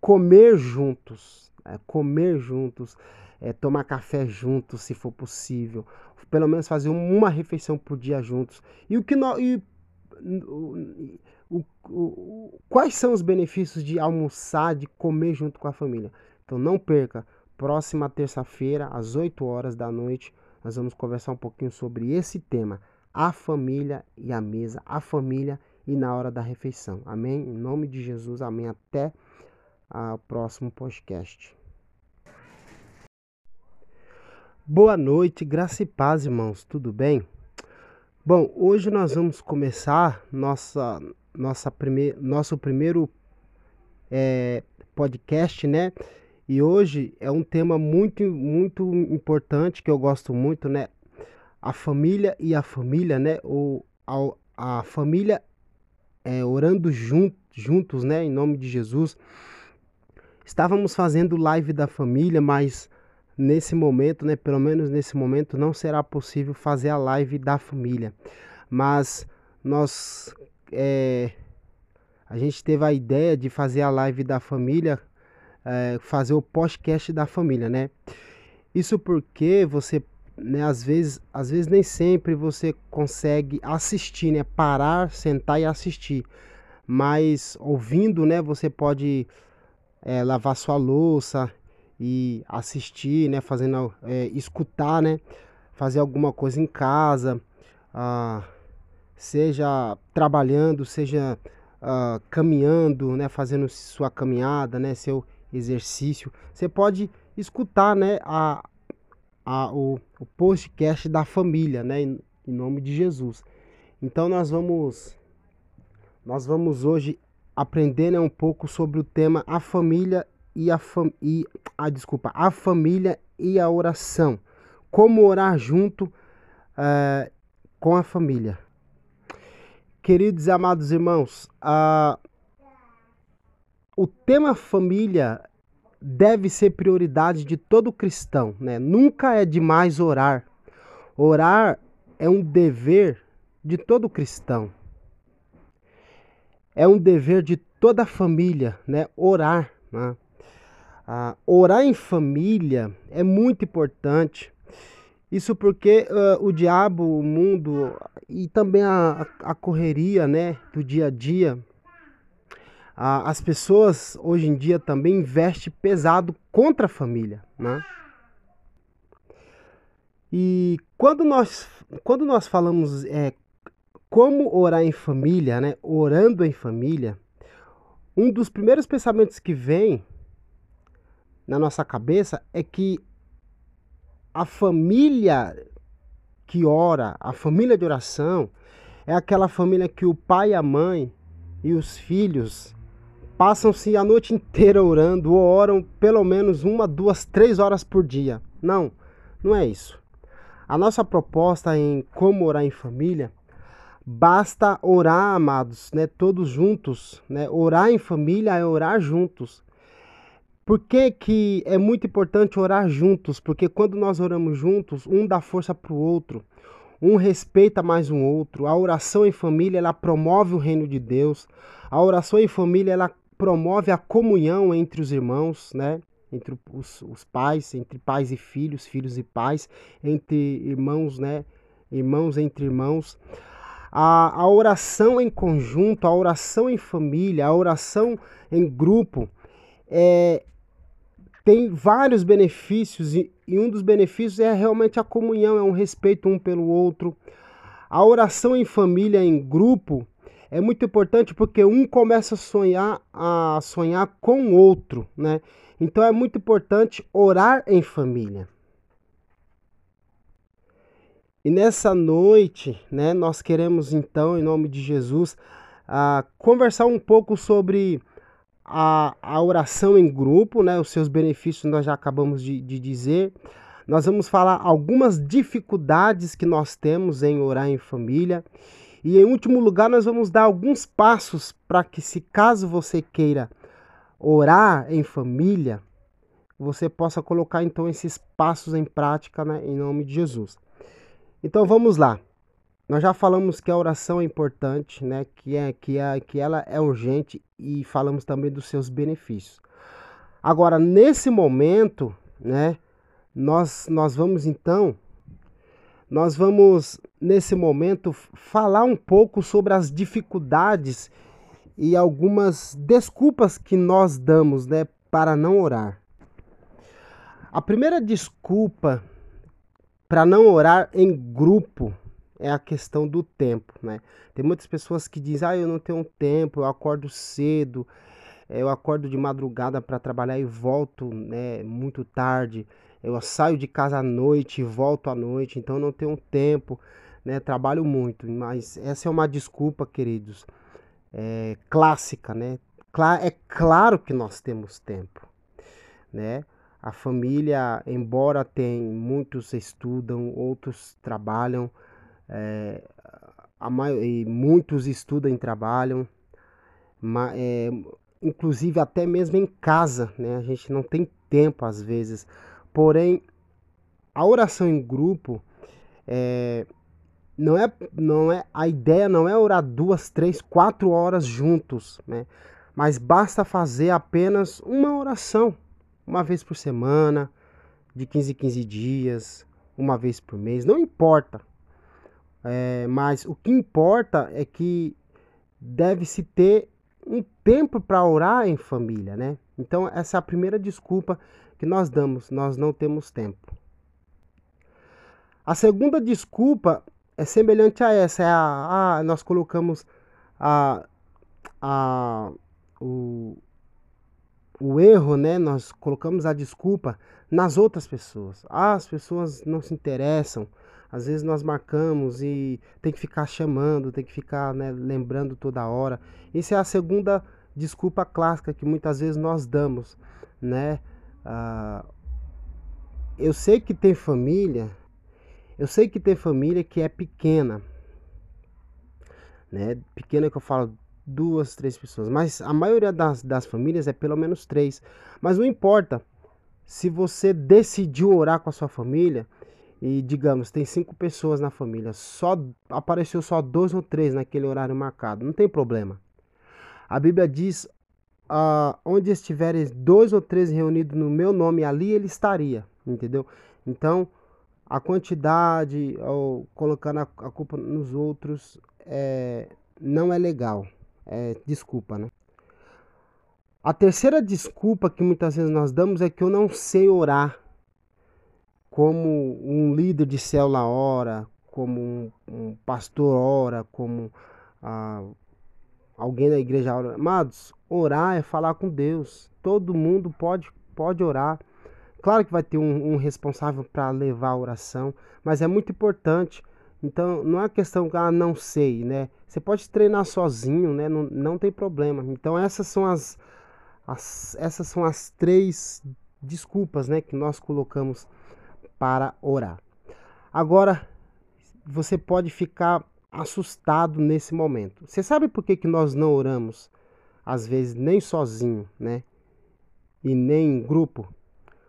comer juntos, é, comer juntos é, tomar café juntos, se for possível, pelo menos fazer uma refeição por dia juntos. E o que nós, e, o, o, o, quais são os benefícios de almoçar, de comer junto com a família? Então não perca, próxima terça-feira, às 8 horas da noite, nós vamos conversar um pouquinho sobre esse tema, a família e a mesa, a família e na hora da refeição. Amém? Em nome de Jesus, amém. Até o próximo podcast. Boa noite, graça e paz, irmãos, tudo bem? Bom, hoje nós vamos começar nossa, nossa prime nosso primeiro é, podcast, né? E hoje é um tema muito, muito importante que eu gosto muito, né? A família e a família, né? Ou a, a família é, orando jun juntos, né? Em nome de Jesus. Estávamos fazendo live da família, mas nesse momento, né, pelo menos nesse momento, não será possível fazer a live da família. Mas nós, é, a gente teve a ideia de fazer a live da família, é, fazer o podcast da família, né? Isso porque você, né, às vezes, às vezes nem sempre você consegue assistir, né, parar, sentar e assistir. Mas ouvindo, né, você pode é, lavar sua louça, e assistir, né, fazendo, é, escutar, né, fazer alguma coisa em casa, ah, seja trabalhando, seja ah, caminhando, né, fazendo sua caminhada, né, seu exercício, você pode escutar, né, a, a, o, o podcast da família, né, em, em nome de Jesus. Então nós vamos, nós vamos hoje aprender né, um pouco sobre o tema a família e a, fam e, a, desculpa, a família e a oração. Como orar junto uh, com a família. Queridos e amados irmãos, uh, o tema família deve ser prioridade de todo cristão. Né? Nunca é demais orar. Orar é um dever de todo cristão. É um dever de toda família, né? Orar. Né? Ah, orar em família é muito importante. Isso porque uh, o diabo, o mundo e também a, a correria né, do dia a dia, uh, as pessoas hoje em dia também investem pesado contra a família. Né? E quando nós, quando nós falamos é, como orar em família, né, orando em família, um dos primeiros pensamentos que vem na nossa cabeça é que a família que ora, a família de oração, é aquela família que o pai, a mãe e os filhos passam-se a noite inteira orando ou oram pelo menos uma, duas, três horas por dia. Não, não é isso. A nossa proposta em como orar em família, basta orar, amados, né, todos juntos, né? Orar em família é orar juntos. Por que, que é muito importante orar juntos? Porque quando nós oramos juntos, um dá força para o outro, um respeita mais um outro. A oração em família, ela promove o reino de Deus. A oração em família, ela promove a comunhão entre os irmãos, né? Entre os, os pais, entre pais e filhos, filhos e pais, entre irmãos, né? Irmãos entre irmãos. A, a oração em conjunto, a oração em família, a oração em grupo, é, tem vários benefícios e, e, um dos benefícios é realmente a comunhão, é um respeito um pelo outro. A oração em família, em grupo, é muito importante porque um começa a sonhar a sonhar com o outro, né? Então é muito importante orar em família. E nessa noite, né, nós queremos então, em nome de Jesus, uh, conversar um pouco sobre a, a oração em grupo, né? Os seus benefícios nós já acabamos de, de dizer. Nós vamos falar algumas dificuldades que nós temos em orar em família. E em último lugar, nós vamos dar alguns passos para que, se caso você queira orar em família, você possa colocar então esses passos em prática né, em nome de Jesus. Então vamos lá. Nós já falamos que a oração é importante, né? Que é que é que ela é urgente e falamos também dos seus benefícios. Agora, nesse momento, né, nós nós vamos então nós vamos nesse momento falar um pouco sobre as dificuldades e algumas desculpas que nós damos, né, para não orar. A primeira desculpa para não orar em grupo é a questão do tempo, né? Tem muitas pessoas que dizem: "Ah, eu não tenho tempo, eu acordo cedo, eh, eu acordo de madrugada para trabalhar e volto, né, muito tarde. Eu saio de casa à noite e volto à noite, então não tenho tempo, né? Trabalho muito". Mas essa é uma desculpa, queridos, é, clássica, né? É claro que nós temos tempo, né? A família, embora tem muitos estudam, outros trabalham, é, a muitos estudam e trabalham, é, inclusive até mesmo em casa, né? A gente não tem tempo às vezes. Porém, a oração em grupo é, não é, não é a ideia não é orar duas, três, quatro horas juntos, né? Mas basta fazer apenas uma oração, uma vez por semana, de 15 em 15 dias, uma vez por mês, não importa. É, mas o que importa é que deve-se ter um tempo para orar em família, né? Então, essa é a primeira desculpa que nós damos, nós não temos tempo. A segunda desculpa é semelhante a essa, é a, a nós colocamos a, a, o, o erro, né? Nós colocamos a desculpa nas outras pessoas. Ah, as pessoas não se interessam, às vezes nós marcamos e tem que ficar chamando, tem que ficar né, lembrando toda hora. Isso é a segunda desculpa clássica que muitas vezes nós damos, né? Ah, eu sei que tem família, eu sei que tem família que é pequena, né? Pequena que eu falo duas, três pessoas, mas a maioria das, das famílias é pelo menos três. Mas não importa, se você decidiu orar com a sua família, e digamos, tem cinco pessoas na família, só apareceu só dois ou três naquele horário marcado, não tem problema. A Bíblia diz: ah, onde estiverem dois ou três reunidos no meu nome, ali ele estaria, entendeu? Então, a quantidade, ou colocando a, culpa nos outros, é, não é legal. É, desculpa, né? A terceira desculpa que muitas vezes nós damos é que eu não sei orar como um líder de célula ora, como um, um pastor ora, como ah, alguém da igreja ora. Amados, Orar é falar com Deus. Todo mundo pode, pode orar. Claro que vai ter um, um responsável para levar a oração, mas é muito importante. Então, não é questão que ah, não sei, né? Você pode treinar sozinho, né? Não, não tem problema. Então, essas são as, as, essas são as três desculpas, né, que nós colocamos para orar. Agora, você pode ficar assustado nesse momento. Você sabe por que, que nós não oramos, às vezes, nem sozinho, né? E nem em grupo?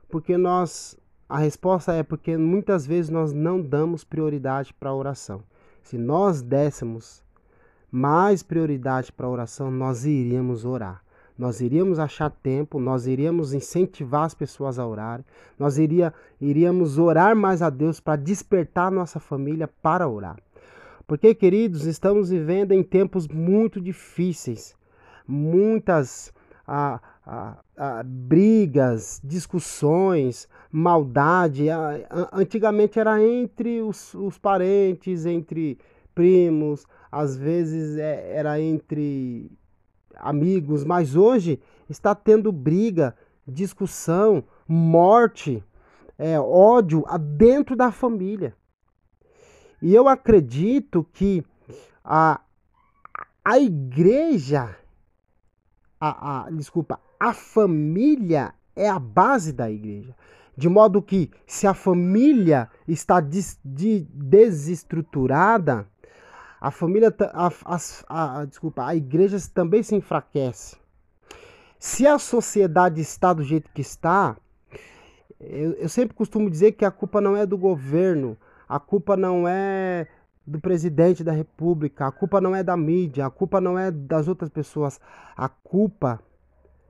Porque nós. A resposta é porque muitas vezes nós não damos prioridade para a oração. Se nós dessemos mais prioridade para a oração, nós iríamos orar. Nós iríamos achar tempo, nós iríamos incentivar as pessoas a orar, nós iria, iríamos orar mais a Deus para despertar nossa família para orar. Porque, queridos, estamos vivendo em tempos muito difíceis, muitas ah, ah, ah, brigas, discussões, maldade. antigamente era entre os, os parentes, entre primos, às vezes é, era entre amigos, mas hoje está tendo briga, discussão, morte, é, ódio dentro da família. E eu acredito que a, a igreja, a, a, desculpa, a família é a base da igreja. De modo que, se a família está des, de, desestruturada, a família, a, a, a, desculpa, a igreja também se enfraquece. Se a sociedade está do jeito que está, eu, eu sempre costumo dizer que a culpa não é do governo, a culpa não é do presidente da república, a culpa não é da mídia, a culpa não é das outras pessoas. A culpa,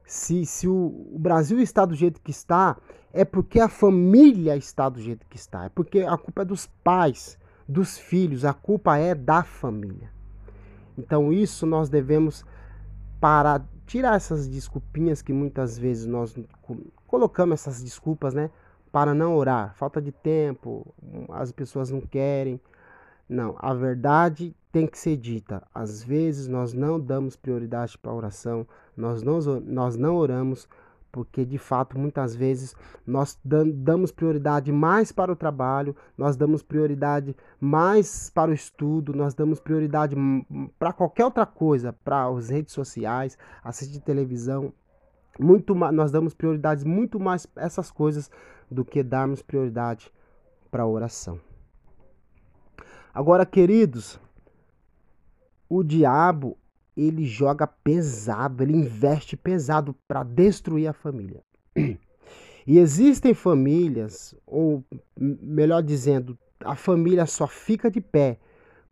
se, se o, o Brasil está do jeito que está, é porque a família está do jeito que está. É porque a culpa é dos pais dos filhos, a culpa é da família. Então isso nós devemos para tirar essas desculpinhas que muitas vezes nós colocamos essas desculpas, né, para não orar, falta de tempo, as pessoas não querem. Não, a verdade tem que ser dita. Às vezes nós não damos prioridade para a oração, nós não, nós não oramos porque de fato muitas vezes nós damos prioridade mais para o trabalho, nós damos prioridade mais para o estudo, nós damos prioridade para qualquer outra coisa, para as redes sociais, assistir televisão, muito nós damos prioridades muito mais essas coisas do que darmos prioridade para a oração. Agora, queridos, o diabo ele joga pesado, ele investe pesado para destruir a família. [CLEARS THROAT] E existem famílias, ou melhor dizendo, a família só fica de pé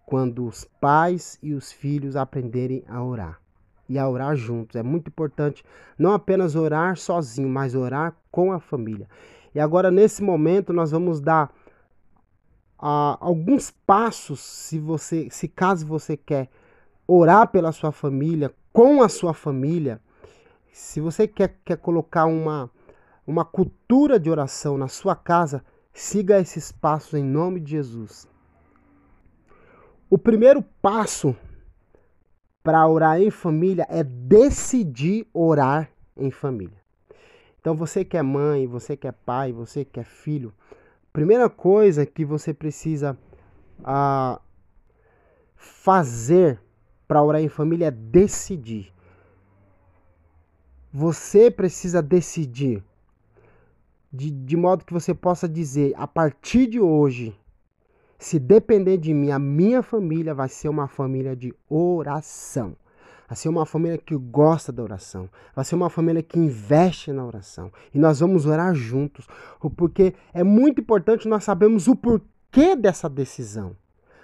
quando os pais e os filhos aprenderem a orar e a orar juntos. É muito importante não apenas orar sozinho, mas orar com a família. E agora nesse momento nós vamos dar uh, alguns passos, se você, se caso você quer orar pela sua família, com a sua família, se você quer, quer colocar uma, uma cultura de oração na sua casa, siga esses passos em nome de Jesus. O primeiro passo para orar em família é decidir orar em família. Então, você que é mãe, você que é pai, você que é filho, primeira coisa que você precisa ah, fazer para orar em família é decidir. Você precisa decidir. De, de modo que você possa dizer, a partir de hoje, se depender de mim, a minha família vai ser uma família de oração. Vai ser uma família que gosta da oração. Vai ser uma família que investe na oração. E nós vamos orar juntos. Porque é muito importante nós sabermos o porquê dessa decisão.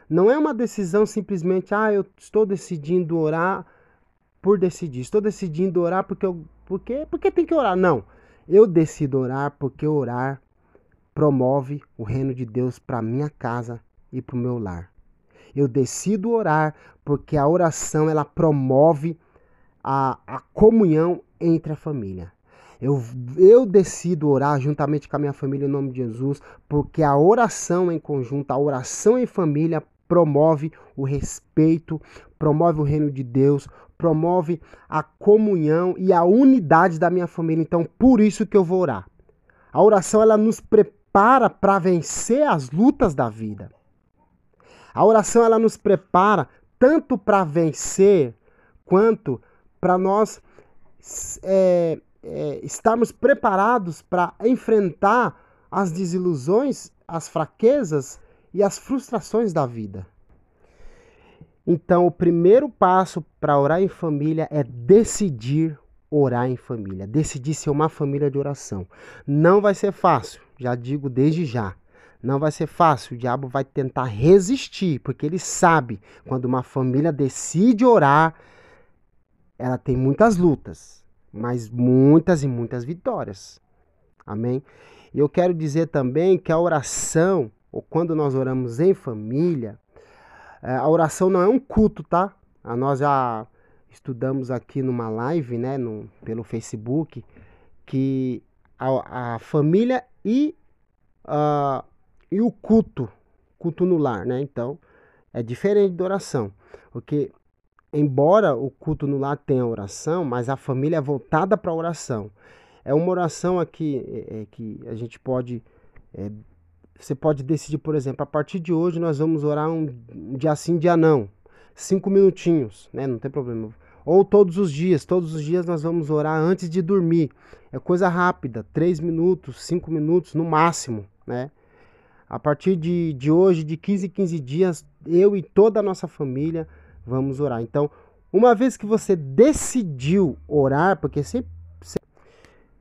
Não é uma decisão simplesmente, ah, eu estou decidindo orar por decidir. Estou decidindo orar porque eu, porque, porque tem que orar. Não. Eu decido orar porque orar promove o reino de Deus para minha casa e para o meu lar. Eu decido orar porque a oração ela promove a, a comunhão entre a família. Eu, eu decido orar juntamente com a minha família em nome de Jesus, porque a oração em conjunto, a oração em família promove o respeito, promove o reino de Deus, promove a comunhão e a unidade da minha família. Então, por isso que eu vou orar. A oração ela nos prepara para vencer as lutas da vida. A oração ela nos prepara tanto para vencer quanto para nós é, é, estarmos preparados para enfrentar as desilusões, as fraquezas e as frustrações da vida. Então, o primeiro passo para orar em família é decidir orar em família, decidir ser uma família de oração. Não vai ser fácil, já digo desde já. Não vai ser fácil, o diabo vai tentar resistir, porque ele sabe quando uma família decide orar, ela tem muitas lutas, mas muitas e muitas vitórias. Amém? E eu quero dizer também que a oração, ou quando nós oramos em família, é, a oração não é um culto, tá? Nós já estudamos aqui numa live, né, no, pelo Facebook, que a, a família e, uh, e o culto, culto no lar, né? Então, é diferente da oração, porque embora o culto no lar tenha oração, mas a família é voltada para a oração. É uma oração aqui é, é, que a gente pode é, você pode decidir, por exemplo, a partir de hoje nós vamos orar um, dia sim, dia não. Cinco minutinhos, né? Não tem problema. Ou todos os dias, todos os dias nós vamos orar antes de dormir. É coisa rápida, três minutos, cinco minutos no máximo, né? A partir de, de hoje, de 15 em 15 dias, eu e toda a nossa família vamos orar. Então, uma vez que você decidiu orar, porque sempre,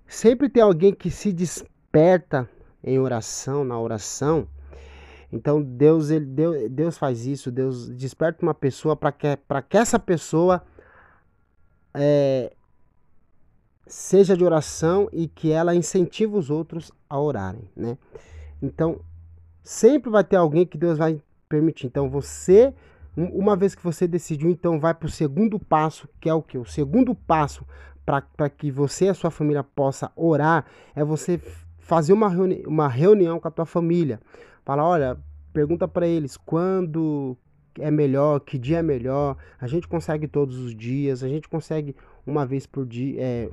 sempre tem alguém que se desperta em oração, na oração. Então Deus, ele, Deus, Deus faz isso, Deus desperta uma pessoa para que, que essa pessoa é, seja de oração e que ela incentive os outros a orarem, né? Então sempre vai ter alguém que Deus vai permitir. Então você, uma vez que você decidiu, então vai para o segundo passo, que é o que? O segundo passo para que você e a sua família possa orar é você fazer uma, reuni uma reunião com a tua família. Falar, olha, pergunta para eles quando é melhor, que dia é melhor. A gente consegue todos os dias, a gente consegue uma vez por dia, é,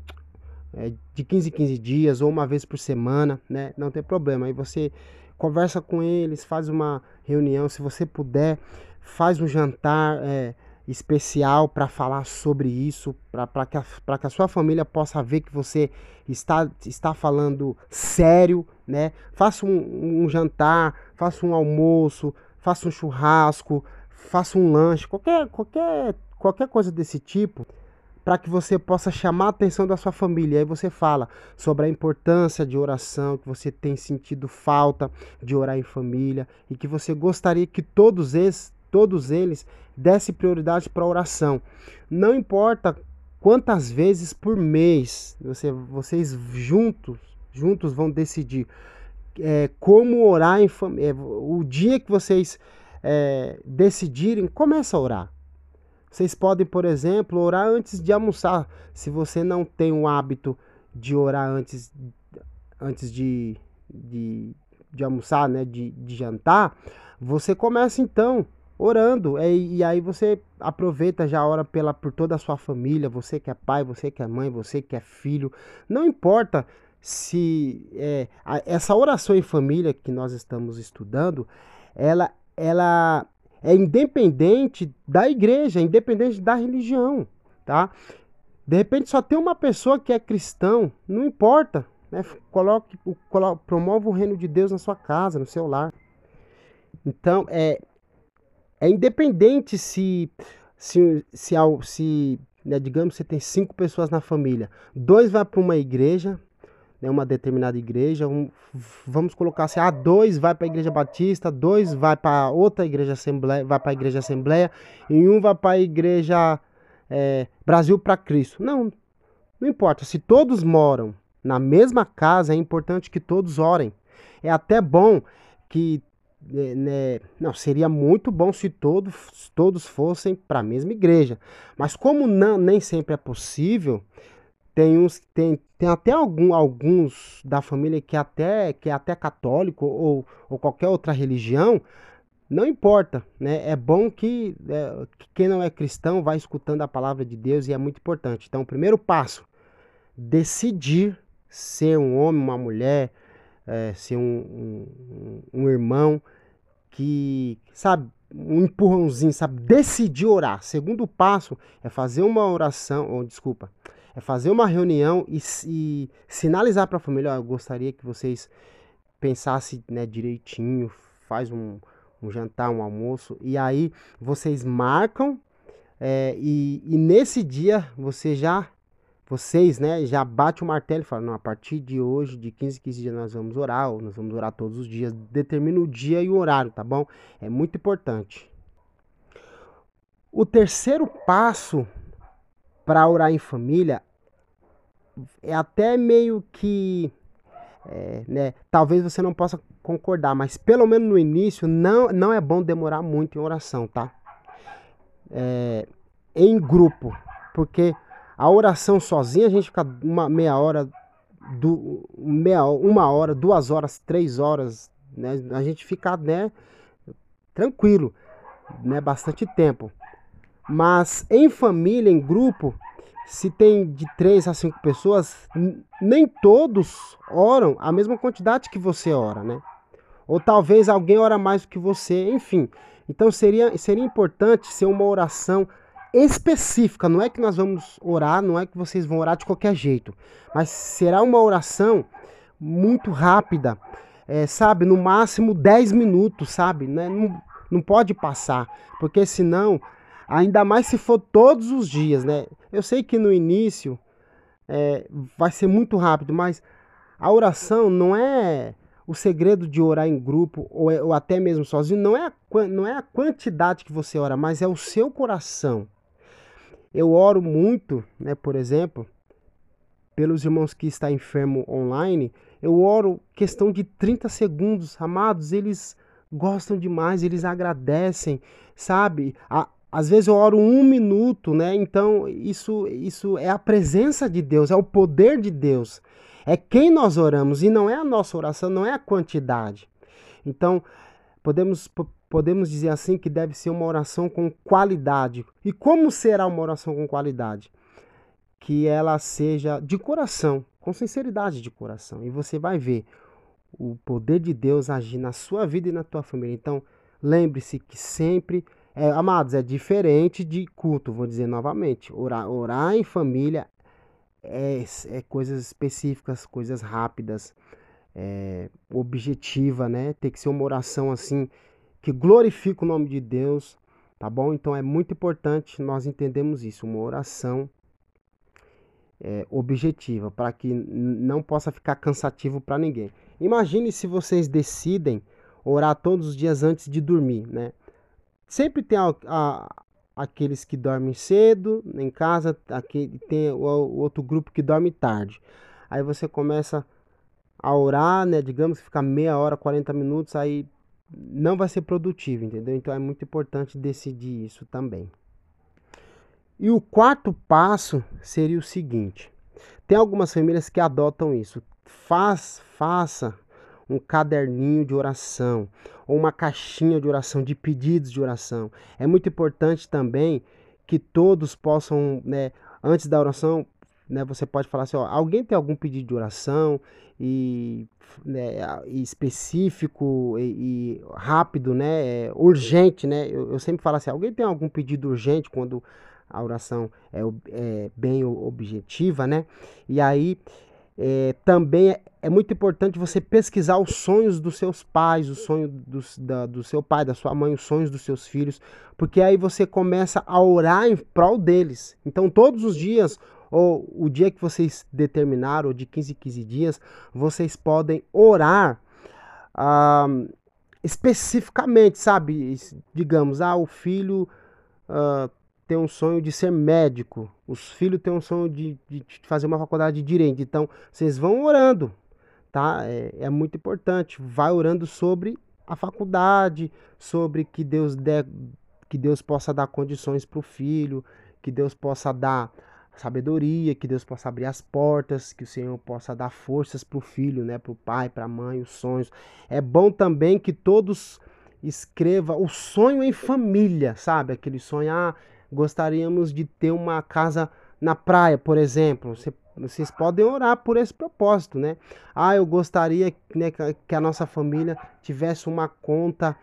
é, de 15 em 15 dias ou uma vez por semana, né? Não tem problema. Aí você conversa com eles, faz uma reunião, se você puder, faz um jantar. É, especial para falar sobre isso, para que, a, que a sua família possa ver que você está, está falando sério, né? Faça um, um jantar, faça um almoço, faça um churrasco, faça um lanche, qualquer, qualquer, qualquer coisa desse tipo, para que você possa chamar a atenção da sua família. Aí você fala sobre a importância de oração, que você tem sentido falta de orar em família e que você gostaria que todos esses todos eles desse prioridade para oração. Não importa quantas vezes por mês você, vocês juntos, juntos vão decidir é, como orar em família. É, o dia que vocês é, decidirem, começa a orar. Vocês podem, por exemplo, orar antes de almoçar. Se você não tem o hábito de orar antes, antes de, de, de almoçar, né, de, de jantar, você começa então orando. E, e aí você aproveita já ora pela, por toda a sua família, você que é pai, você que é mãe, você que é filho. Não importa se é, a, essa oração em família que nós estamos estudando, ela, ela é independente da igreja, independente da religião, tá? De repente só tem uma pessoa que é cristão, não importa, né? Coloque, coloque, promova o reino de Deus na sua casa, no seu lar. Então, é, é independente se, se, se, se né, digamos, você tem cinco pessoas na família, dois vai para uma igreja, né, uma determinada igreja, um, vamos colocar assim, ah, dois vai para a igreja batista, dois vai para outra igreja assembleia, vai para a igreja assembleia, e um vai para a igreja é, Brasil para Cristo. Não, não importa, se todos moram na mesma casa, é importante que todos orem. É até bom que né, né, não, seria muito bom se todos, todos fossem para a mesma igreja. Mas como não, nem sempre é possível, tem uns tem, tem até algum, alguns da família que até que é até católico ou, ou qualquer outra religião, não importa, né? É bom que, é, que quem não é cristão vai escutando a palavra de Deus e é muito importante. Então, o primeiro passo, decidir ser um homem, uma mulher, é, ser um, um, um irmão que, sabe, um empurrãozinho, sabe? Decidir orar. Segundo passo é fazer uma oração, ou desculpa, é fazer uma reunião e, e sinalizar para a família, eu gostaria que vocês pensassem né, direitinho, faz um, um jantar, um almoço, e aí vocês marcam é, e, e, nesse dia você já, vocês, né, já bate o martelo e fala, não, a partir de hoje, de 15 15 dias nós vamos orar, ou nós vamos orar todos os dias, determina o dia e o horário, tá bom? É muito importante. O terceiro passo para orar em família é até meio que é, né, talvez você não possa concordar, mas pelo menos no início não, não é bom demorar muito em oração, tá? É, em grupo, porque a oração sozinha a gente fica uma meia hora, do, meia, uma hora, duas horas, três horas, né? A gente fica né, tranquilo, né? Bastante tempo. Mas em família, em grupo, se tem de três a cinco pessoas, nem todos oram a mesma quantidade que você ora, né? Ou talvez alguém ora mais do que você, enfim. Então seria, seria importante ser uma oração específica. Não é que nós vamos orar, não é que vocês vão orar de qualquer jeito, mas será uma oração muito rápida, é, sabe? No máximo 10 minutos, sabe? Né? Não, não pode passar, porque senão Ainda mais se for todos os dias, né? Eu sei que no início é, vai ser muito rápido, mas a oração não é o segredo de orar em grupo ou, é, ou até mesmo sozinho, não é, a, não é a quantidade que você ora, mas é o seu coração. Eu oro muito, né, por exemplo, pelos irmãos que estão enfermo online, eu oro questão de 30 segundos, amados, eles gostam demais, eles agradecem, sabe? A, às vezes eu oro um minuto, né? Então isso, isso é a presença de Deus, é o poder de Deus. É quem nós oramos e não é a nossa oração, não é a quantidade. Então podemos, podemos dizer assim que deve ser uma oração com qualidade. E como será uma oração com qualidade? Que ela seja de coração, com sinceridade de coração. E você vai ver o poder de Deus agir na sua vida e na tua família. Então lembre-se que sempre é, amados, é diferente de culto, vou dizer novamente. Orar, orar em família é, é coisas específicas, coisas rápidas, é, objetiva, né? Tem que ser uma oração assim que glorifica o nome de Deus, tá bom? Então é muito importante nós entendemos isso, uma oração é, objetiva, para que não possa ficar cansativo para ninguém. Imagine se vocês decidem orar todos os dias antes de dormir, né? Sempre tem a, a, aqueles que dormem cedo em casa, aqui tem o, o, outro grupo que dorme tarde. Aí você começa a orar, né? Digamos que fica meia hora, 40 minutos, aí não vai ser produtivo, entendeu? Então é muito importante decidir isso também. E o quarto passo seria o seguinte: tem algumas famílias que adotam isso. Faz, faça um caderninho de oração ou uma caixinha de oração, de pedidos de oração. É muito importante também que todos possam, né, antes da oração, né, você pode falar assim, ó, alguém tem algum pedido de oração e, né, específico e, e, rápido, né, é, urgente, né? Eu, eu, sempre falo assim, alguém tem algum pedido urgente quando a oração é, é bem objetiva, né? E aí é, também é, é muito importante você pesquisar os sonhos dos seus pais, o sonho dos, da, do seu pai, da sua mãe, os sonhos dos seus filhos, porque aí você começa a orar em prol deles. Então, todos os dias, ou o dia que vocês determinaram, ou de 15 em 15 dias, vocês podem orar ah, especificamente, sabe? Digamos, ah, o filho. Ah, tem um sonho de ser médico, os filhos têm um sonho de, de fazer uma faculdade de direito. Então, vocês vão orando, tá? É, é muito importante. Vai orando sobre a faculdade, sobre que Deus dê, que Deus possa dar condições para o filho, que Deus possa dar sabedoria, que Deus possa abrir as portas, que o Senhor possa dar forças para o filho, né, para o pai, para a mãe, os sonhos. É bom também que todos escreva o sonho em família, sabe? Aquele sonho, ah, gostaríamos de ter uma casa na praia, por exemplo. Você, vocês podem orar por esse propósito, né? Ah, eu gostaria né, que a nossa família tivesse uma conta,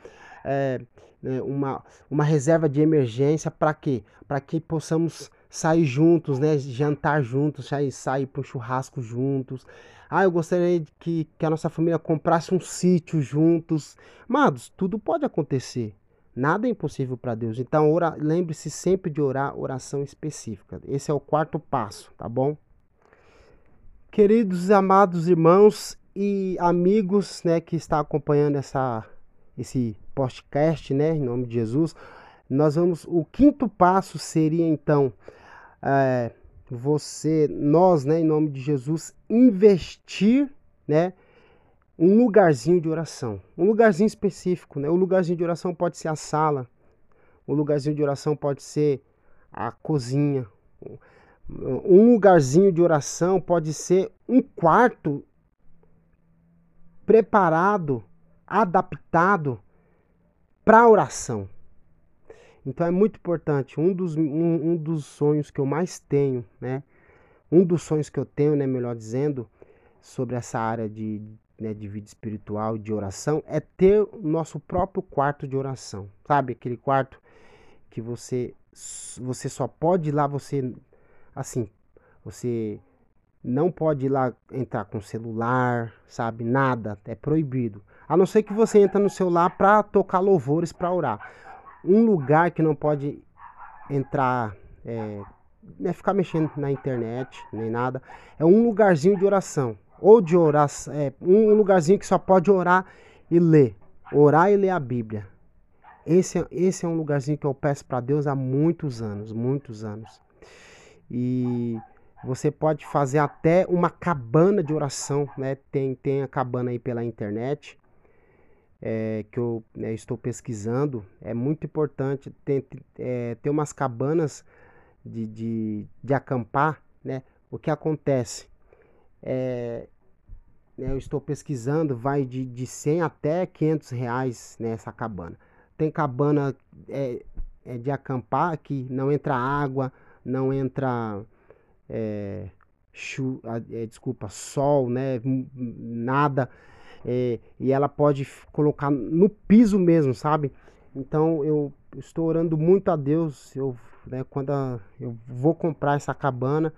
é, uma, uma reserva de emergência para quê? Para que possamos sair juntos, né? Jantar juntos, sair, sair para um churrasco juntos. Ah, eu gostaria que, que a nossa família comprasse um sítio juntos. Amados, tudo pode acontecer. Nada é impossível para Deus. Então, lembre-se sempre de orar oração específica. Esse é o quarto passo, tá bom? Queridos amados irmãos e amigos, né, que está acompanhando essa esse podcast, né, em nome de Jesus, nós vamos. O quinto passo seria então é, você, nós, né, em nome de Jesus, investir, né, um lugarzinho de oração, um lugarzinho específico, né? O lugarzinho de oração pode ser a sala, o lugarzinho de oração pode ser a cozinha, um lugarzinho de oração pode ser um quarto preparado, adaptado para oração. Então é muito importante. Um dos, um, um, dos sonhos que eu mais tenho, né? Um dos sonhos que eu tenho, né? Melhor dizendo, sobre essa área de, né, de vida espiritual, de oração, é ter o nosso próprio quarto de oração. Sabe? Aquele quarto que você, você só pode ir lá, você, assim, você não pode ir lá entrar com celular, sabe? Nada, é proibido. A não ser que você entre no celular para tocar louvores para orar um lugar que não pode entrar, é, é ficar mexendo na internet, nem nada. É um lugarzinho de oração. Ou de oração, é, um lugarzinho que só pode orar e ler. Orar e ler a Bíblia. Esse, é, esse é um lugarzinho que eu peço para Deus há muitos anos, muitos anos. E você pode fazer até uma cabana de oração, né? Tem, tem a cabana aí pela internet é, que eu né, estou pesquisando, é muito importante ter, é, ter umas cabanas de, de, de, acampar, né? O que acontece? É, né, eu estou pesquisando, vai de, de 100 até 500 reais nessa cabana. Tem cabana é, é de acampar que não entra água, não entra chu, desculpa, sol, né? Nada é, e ela pode colocar no piso mesmo, sabe? Então eu estou orando muito a Deus. Eu, né, quando a, eu vou comprar essa cabana,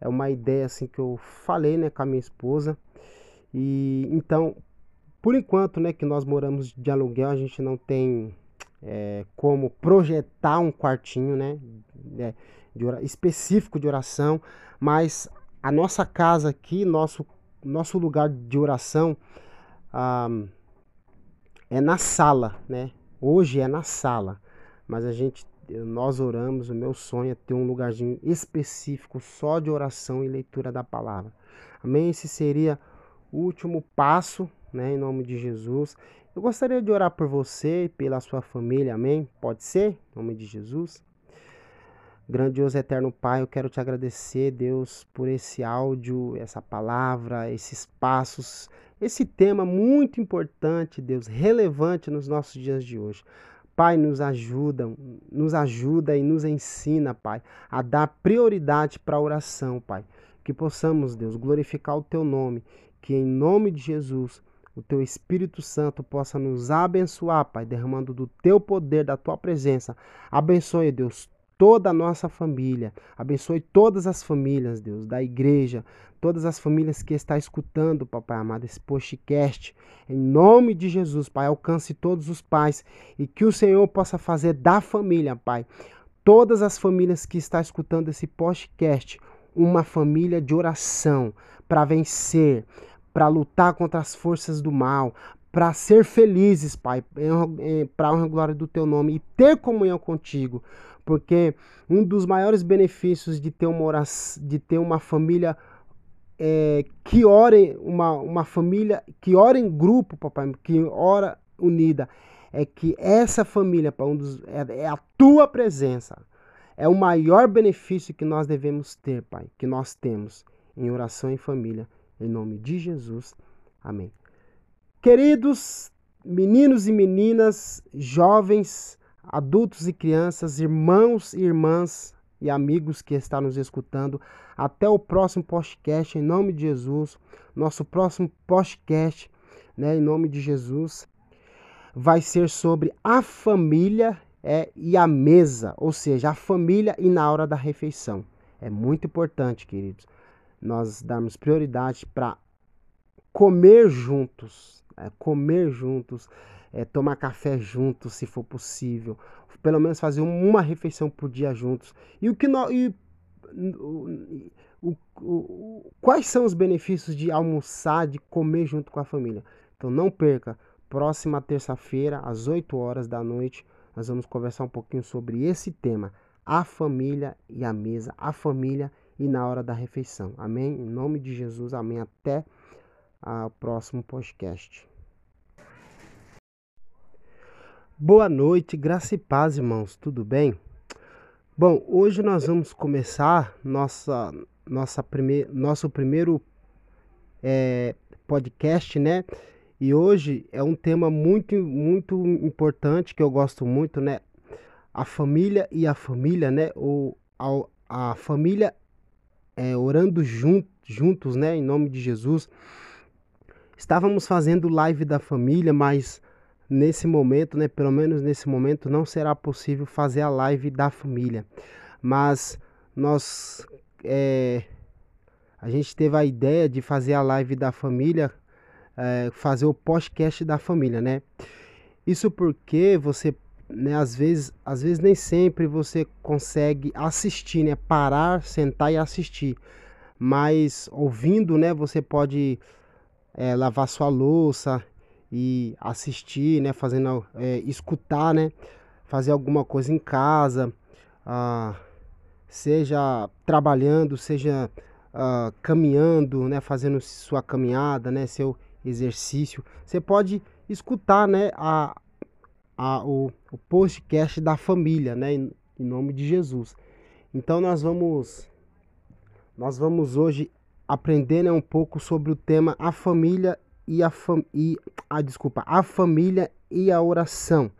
é uma ideia assim que eu falei, né, com a minha esposa. E então, por enquanto, né, que nós moramos de aluguel, a gente não tem é, como projetar um quartinho, né, é, de específico de oração, mas a nossa casa aqui, nosso nosso lugar de oração ah, é na sala, né? Hoje é na sala, mas a gente, nós oramos. O meu sonho é ter um lugarzinho específico só de oração e leitura da palavra. Amém? Esse seria o último passo, né? Em nome de Jesus. Eu gostaria de orar por você e pela sua família, amém? Pode ser? Em nome de Jesus. Grandioso eterno Pai, eu quero te agradecer, Deus, por esse áudio, essa palavra, esses passos esse tema muito importante, Deus, relevante nos nossos dias de hoje. Pai, nos ajuda, nos ajuda e nos ensina, Pai, a dar prioridade para a oração, Pai. Que possamos, Deus, glorificar o teu nome, que em nome de Jesus o teu Espírito Santo possa nos abençoar, Pai, derramando do teu poder, da tua presença. Abençoe, Deus, toda a nossa família. Abençoe todas as famílias, Deus, da igreja, todas as famílias que está escutando, papai amado, esse podcast. Em nome de Jesus, Pai, alcance todos os pais e que o Senhor possa fazer da família, Pai, todas as famílias que está escutando esse podcast, uma família de oração para vencer, para lutar contra as forças do mal, para ser felizes, Pai, para honra e glória do teu nome e ter comunhão contigo porque um dos maiores benefícios de ter uma, oração, de ter uma família é, que ora, uma, uma família que ora em grupo, papai, que ora unida, é que essa família, pai, um dos, é, é a tua presença. É o maior benefício que nós devemos ter, Pai, que nós temos em oração em família, em nome de Jesus. Amém. Queridos, meninos e meninas, jovens, adultos e crianças, irmãos e irmãs e amigos que estão nos escutando. Até o próximo podcast, em nome de Jesus. Nosso próximo podcast, né, em nome de Jesus, vai ser sobre a família é, e a mesa, ou seja, a família e na hora da refeição. É muito importante, queridos, nós darmos prioridade para comer juntos, é, comer juntos, é, tomar café juntos, se for possível, pelo menos fazer uma refeição por dia juntos. E o que nós, o, o, o, quais são os benefícios de almoçar, de comer junto com a família? Então não perca, próxima terça-feira, às 8 horas da noite, nós vamos conversar um pouquinho sobre esse tema, a família e a mesa, a família e na hora da refeição. Amém? Em nome de Jesus, amém. Até o próximo podcast. Boa noite, graça e paz, irmãos. Tudo bem? Bom, hoje nós vamos começar nossa, nossa prime nosso primeiro é, podcast, né? E hoje é um tema muito, muito importante que eu gosto muito, né? A família e a família, né? Ou a, a família é, orando jun, juntos, né? Em nome de Jesus. Estávamos fazendo live da família, mas nesse momento, né? Pelo menos nesse momento, não será possível fazer a live da família. Mas nós. É, a gente teve a ideia de fazer a live da família é, fazer o podcast da família, né? Isso porque você, né, às vezes, às vezes nem sempre você consegue assistir, né? Parar, sentar e assistir. Mas ouvindo, né, você pode é, lavar sua louça e assistir, né? Fazendo, é, escutar, né? Fazer alguma coisa em casa, ah, seja trabalhando, seja ah, caminhando, né? Fazendo sua caminhada, né? Seu exercício, você pode escutar né, a, a, o, o podcast da família, né, em, em nome de Jesus. Então nós vamos nós vamos hoje aprender né, um pouco sobre o tema a família e a fam e a desculpa a família e a oração,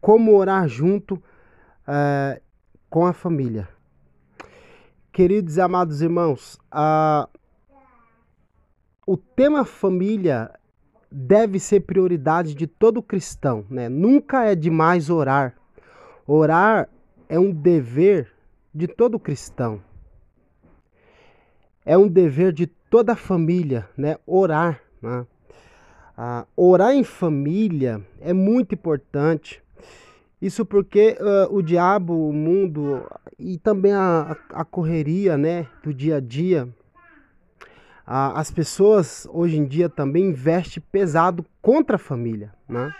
como orar junto uh, com a família. Queridos e amados irmãos, uh, o tema família deve ser prioridade de todo cristão, né? Nunca é demais orar. Orar é um dever de todo cristão. É um dever de toda família, né? Orar, né? Ah, orar em família é muito importante. Isso porque uh, o diabo, o mundo e também a, a correria, né, do dia a dia as pessoas hoje em dia também investem pesado contra a família, né?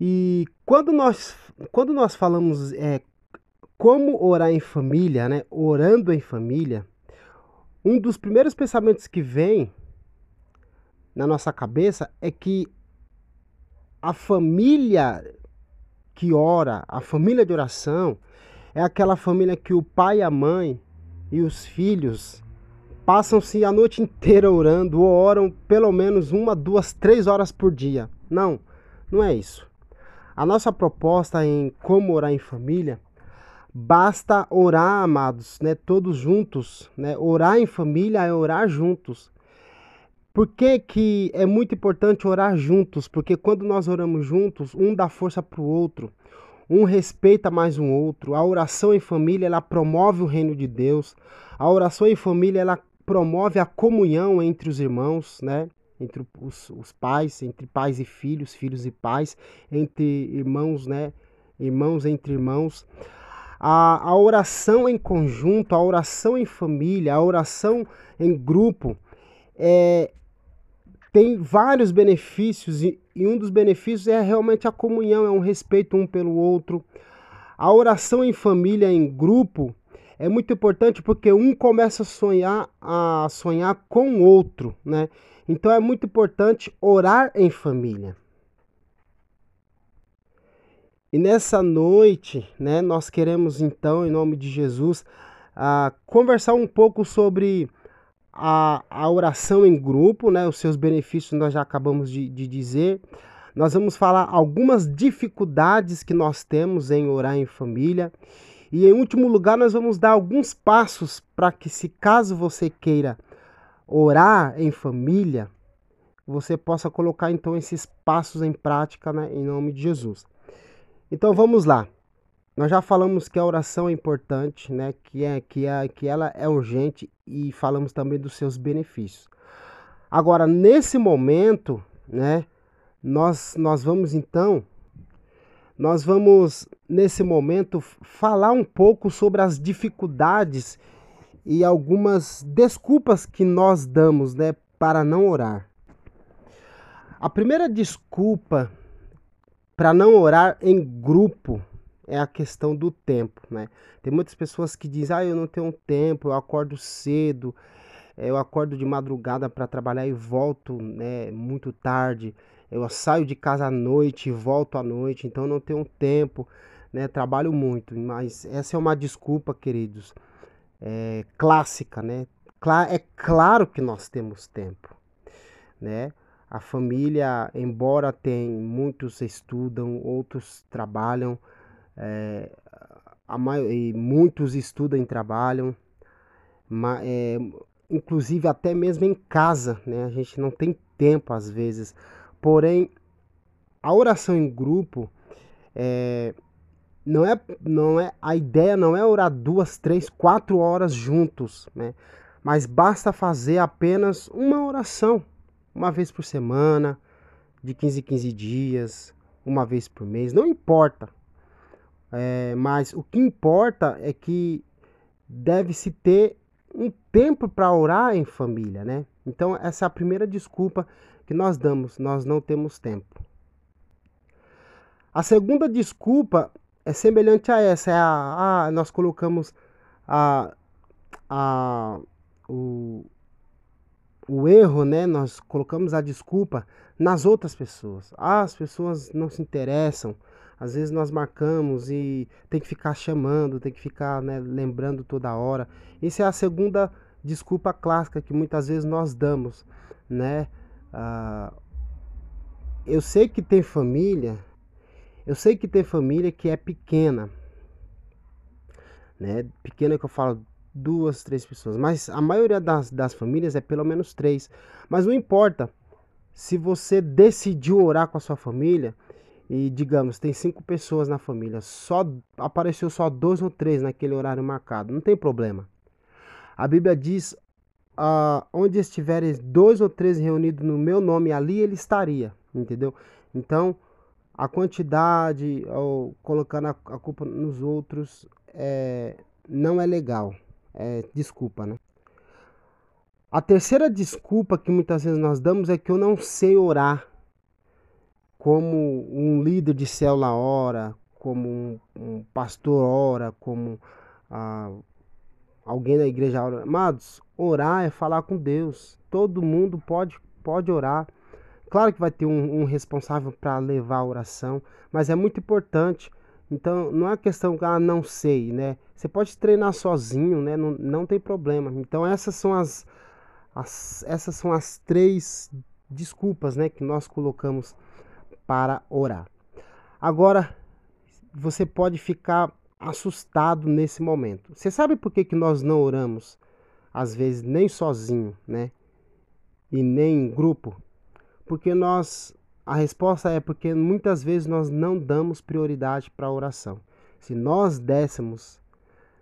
E quando nós, quando nós falamos é, como orar em família, né? Orando em família, um dos primeiros pensamentos que vem na nossa cabeça é que a família que ora, a família de oração, é aquela família que o pai a mãe e os filhos passam-se a noite inteira orando ou oram pelo menos uma, duas, três horas por dia. Não, não é isso. A nossa proposta em como orar em família, basta orar, amados, né, todos juntos, né? Orar em família é orar juntos. Por que, que é muito importante orar juntos? Porque quando nós oramos juntos, um dá força para o outro, um respeita mais um outro. A oração em família, ela promove o reino de Deus. A oração em família, ela promove a comunhão entre os irmãos, né? Entre os, os pais, entre pais e filhos, filhos e pais, entre irmãos, né? Irmãos entre irmãos. A, a oração em conjunto, a oração em família, a oração em grupo, é, tem vários benefícios e, e, um dos benefícios é realmente a comunhão, é um respeito um pelo outro. A oração em família, em grupo, é muito importante porque um começa a sonhar a sonhar com o outro, né? Então é muito importante orar em família. E nessa noite, né, nós queremos então, em nome de Jesus, uh, conversar um pouco sobre a, a oração em grupo, né? Os seus benefícios nós já acabamos de, de dizer. Nós vamos falar algumas dificuldades que nós temos em orar em família. E em último lugar, nós vamos dar alguns passos para que, se caso você queira orar em família, você possa colocar então esses passos em prática né, em nome de Jesus. Então vamos lá. Nós já falamos que a oração é importante, né? Que é que é que ela é urgente e falamos também dos seus benefícios. Agora, nesse momento, né, nós nós vamos então nós vamos nesse momento falar um pouco sobre as dificuldades e algumas desculpas que nós damos, né, para não orar. A primeira desculpa para não orar em grupo é a questão do tempo, né? Tem muitas pessoas que dizem: "Ah, eu não tenho tempo, eu acordo cedo, eh, eu acordo de madrugada para trabalhar e volto, né, muito tarde. Eu saio de casa à noite e volto à noite, então não tenho tempo, né? Trabalho muito". Mas essa é uma desculpa, queridos, é, clássica, né? É claro que nós temos tempo, né? A família, embora tem muitos estudam, outros trabalham, é, a muitos estudam e trabalham, é, inclusive até mesmo em casa, né? A gente não tem tempo às vezes. Porém, a oração em grupo é, não é, não é a ideia não é orar duas, três, quatro horas juntos, né? Mas basta fazer apenas uma oração, uma vez por semana, de 15 em 15 dias, uma vez por mês, não importa. É, mas o que importa é que deve-se ter um tempo para orar em família, né? Então, essa é a primeira desculpa que nós damos, nós não temos tempo. A segunda desculpa é semelhante a essa, é a, a nós colocamos a, a, o, o erro, né? Nós colocamos a desculpa nas outras pessoas. Ah, as pessoas não se interessam, às vezes nós marcamos e tem que ficar chamando, tem que ficar né, lembrando toda hora. Isso é a segunda desculpa clássica que muitas vezes nós damos, né? Ah, eu sei que tem família, eu sei que tem família que é pequena, né? Pequena que eu falo duas, três pessoas, mas a maioria das, das famílias é pelo menos três. Mas não importa, se você decidiu orar com a sua família, e digamos, tem cinco pessoas na família, só apareceu só dois ou três naquele horário marcado, não tem problema. A Bíblia diz: ah, onde estiverem dois ou três reunidos no meu nome, ali ele estaria, entendeu? Então, a quantidade, ou colocando a, a culpa nos outros, é, não é legal. É, desculpa, né? A terceira desculpa que muitas vezes nós damos é que eu não sei orar como um líder de célula ora, como um, um pastor ora, como ah, alguém da igreja ora. Amados, orar é falar com Deus. Todo mundo pode, pode orar. Claro que vai ter um, um responsável para levar a oração, mas é muito importante. Então, não é questão que, ah, não sei, né? Você pode treinar sozinho, né? Não, não tem problema. Então, essas são as, as, essas são as três desculpas, né, que nós colocamos para orar. Agora, você pode ficar assustado nesse momento. Você sabe por que, que nós não oramos, às vezes, nem sozinho, né? E nem em grupo? Porque nós. A resposta é porque muitas vezes nós não damos prioridade para a oração. Se nós dessemos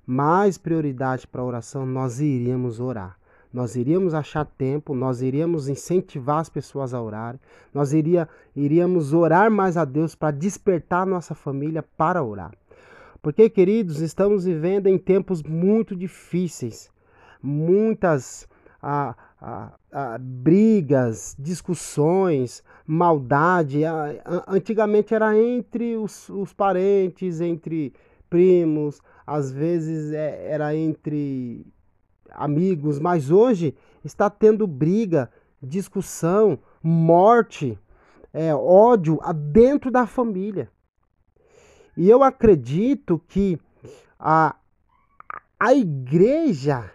mais prioridade para a oração, nós iríamos orar nós iríamos achar tempo, nós iríamos incentivar as pessoas a orar, nós iria, iríamos orar mais a Deus para despertar nossa família para orar. Porque, queridos, estamos vivendo em tempos muito difíceis, muitas ah, ah, ah, brigas, discussões, maldade. antigamente era entre os, os parentes, entre primos, às vezes é, era entre amigos, mas hoje está tendo briga, discussão, morte, é, ódio dentro da família. E eu acredito que a, a igreja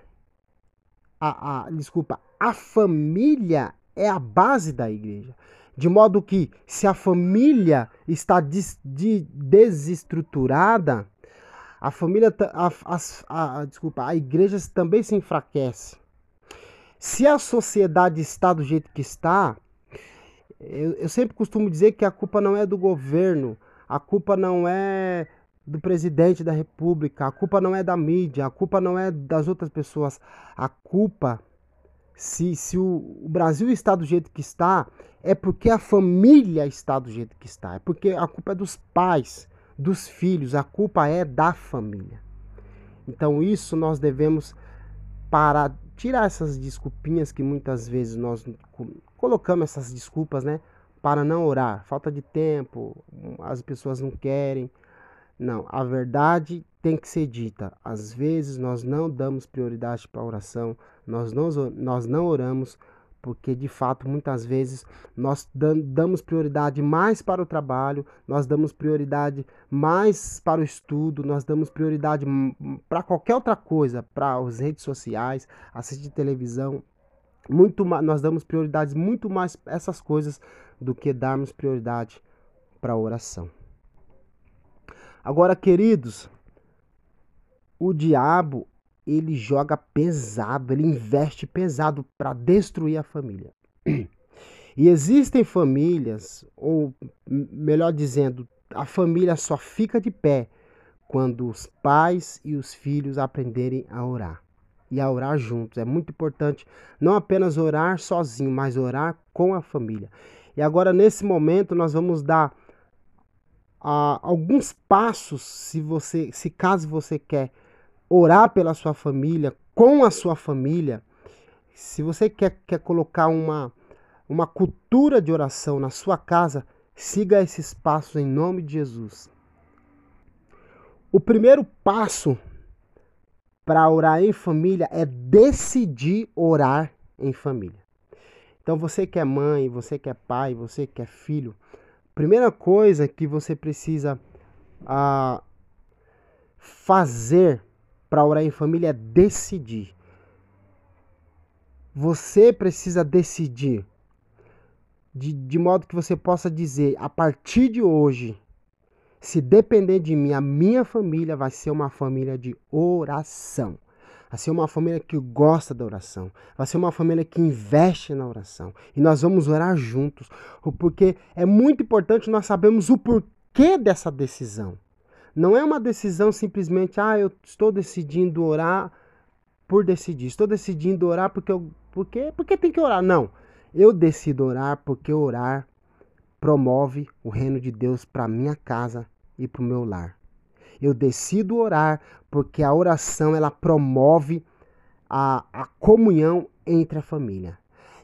a, a, desculpa, a família é a base da igreja. De modo que, se a família está des, de, desestruturada, a família, a, a, a, desculpa, a igreja também se enfraquece. Se a sociedade está do jeito que está, eu, eu sempre costumo dizer que a culpa não é do governo, a culpa não é do presidente da república, a culpa não é da mídia, a culpa não é das outras pessoas, a culpa se, se o, o, Brasil está do jeito que está, é porque a família está do jeito que está. É porque a culpa é dos pais, dos filhos, a culpa é da família. Então, isso nós devemos parar, tirar essas desculpinhas que muitas vezes nós colocamos essas desculpas, né? Para não orar. Falta de tempo, as pessoas não querem. Não, a verdade tem que ser dita. Às vezes nós não damos prioridade para a oração, nós não, nós não oramos porque de fato muitas vezes nós damos prioridade mais para o trabalho, nós damos prioridade mais para o estudo, nós damos prioridade para qualquer outra coisa, para as redes sociais, assistir televisão, muito nós damos prioridades muito mais essas coisas do que darmos prioridade para a oração. Agora, queridos, o diabo ele joga pesado, ele investe pesado para destruir a família. E existem famílias, ou melhor dizendo, a família só fica de pé quando os pais e os filhos aprenderem a orar e a orar juntos. É muito importante não apenas orar sozinho, mas orar com a família. E agora nesse momento nós vamos dar ah, alguns passos, se você, se caso você quer orar pela sua família, com a sua família, se você quer, quer colocar uma, uma cultura de oração na sua casa, siga esses passos em nome de Jesus. O primeiro passo para orar em família é decidir orar em família. Então você que é mãe, você que é pai, você que é filho, Primeira coisa que você precisa ah, fazer para orar em família é decidir. Você precisa decidir. De, de modo que você possa dizer, a partir de hoje, se depender de mim, a minha família vai ser uma família de oração. Vai ser uma família que gosta da oração. Vai ser uma família que investe na oração. E nós vamos orar juntos. Porque é muito importante nós sabermos o porquê dessa decisão. Não é uma decisão simplesmente, ah, eu estou decidindo orar por decidir. Estou decidindo orar porque eu. Porque, porque tem que orar. Não. Eu decido orar porque orar promove o reino de Deus para minha casa e para o meu lar. Eu decido orar porque a oração ela promove a, a comunhão entre a família.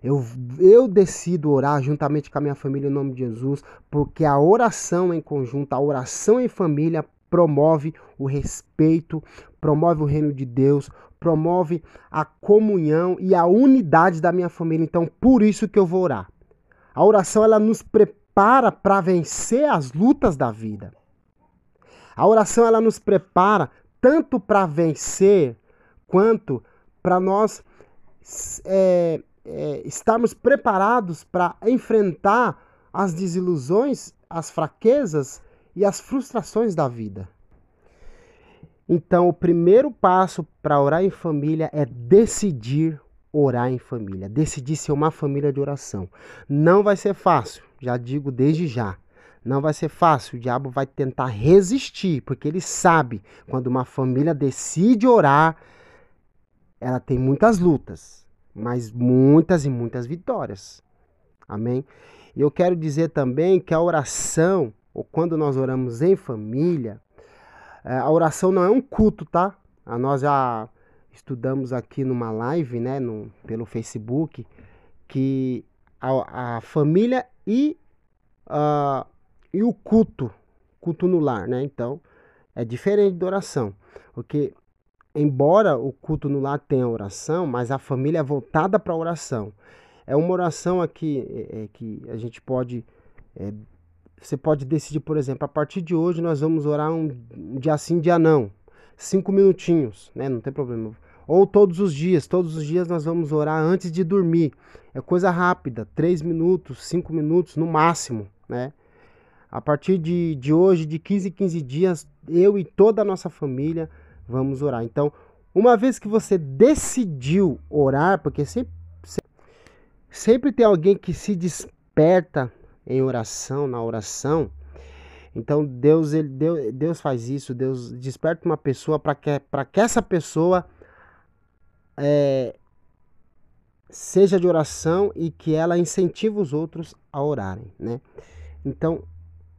Eu, eu decido orar juntamente com a minha família em nome de Jesus, porque a oração em conjunto, a oração em família promove o respeito, promove o reino de Deus, promove a comunhão e a unidade da minha família. Então, por isso que eu vou orar. A oração ela nos prepara para vencer as lutas da vida. A oração ela nos prepara tanto para vencer quanto para nós é, é, estarmos preparados para enfrentar as desilusões, as fraquezas e as frustrações da vida. Então, o primeiro passo para orar em família é decidir orar em família, decidir ser uma família de oração. Não vai ser fácil, já digo desde já. Não vai ser fácil, o diabo vai tentar resistir, porque ele sabe quando uma família decide orar, ela tem muitas lutas, mas muitas e muitas vitórias. Amém? E eu quero dizer também que a oração, ou quando nós oramos em família, é, a oração não é um culto, tá? Nós já estudamos aqui numa live, né, no, pelo Facebook, que a, a família e uh, e o culto, culto no lar, né? Então, é diferente da oração. Porque, embora o culto no lar tenha oração, mas a família é voltada para a oração. É uma oração aqui é, é, que a gente pode. É, você pode decidir, por exemplo, a partir de hoje nós vamos orar um, dia sim, dia não. Cinco minutinhos, né? Não tem problema. Ou todos os dias, todos os dias nós vamos orar antes de dormir. É coisa rápida, 3 minutos, 5 minutos no máximo, né? A partir de, de hoje, de 15 em 15 dias, eu e toda a nossa família vamos orar. Então, uma vez que você decidiu orar, porque sempre, sempre tem alguém que se desperta em oração, na oração. Então Deus, ele, Deus, Deus faz isso, Deus desperta uma pessoa para que, que essa pessoa é, seja de oração e que ela incentive os outros a orarem, né? Então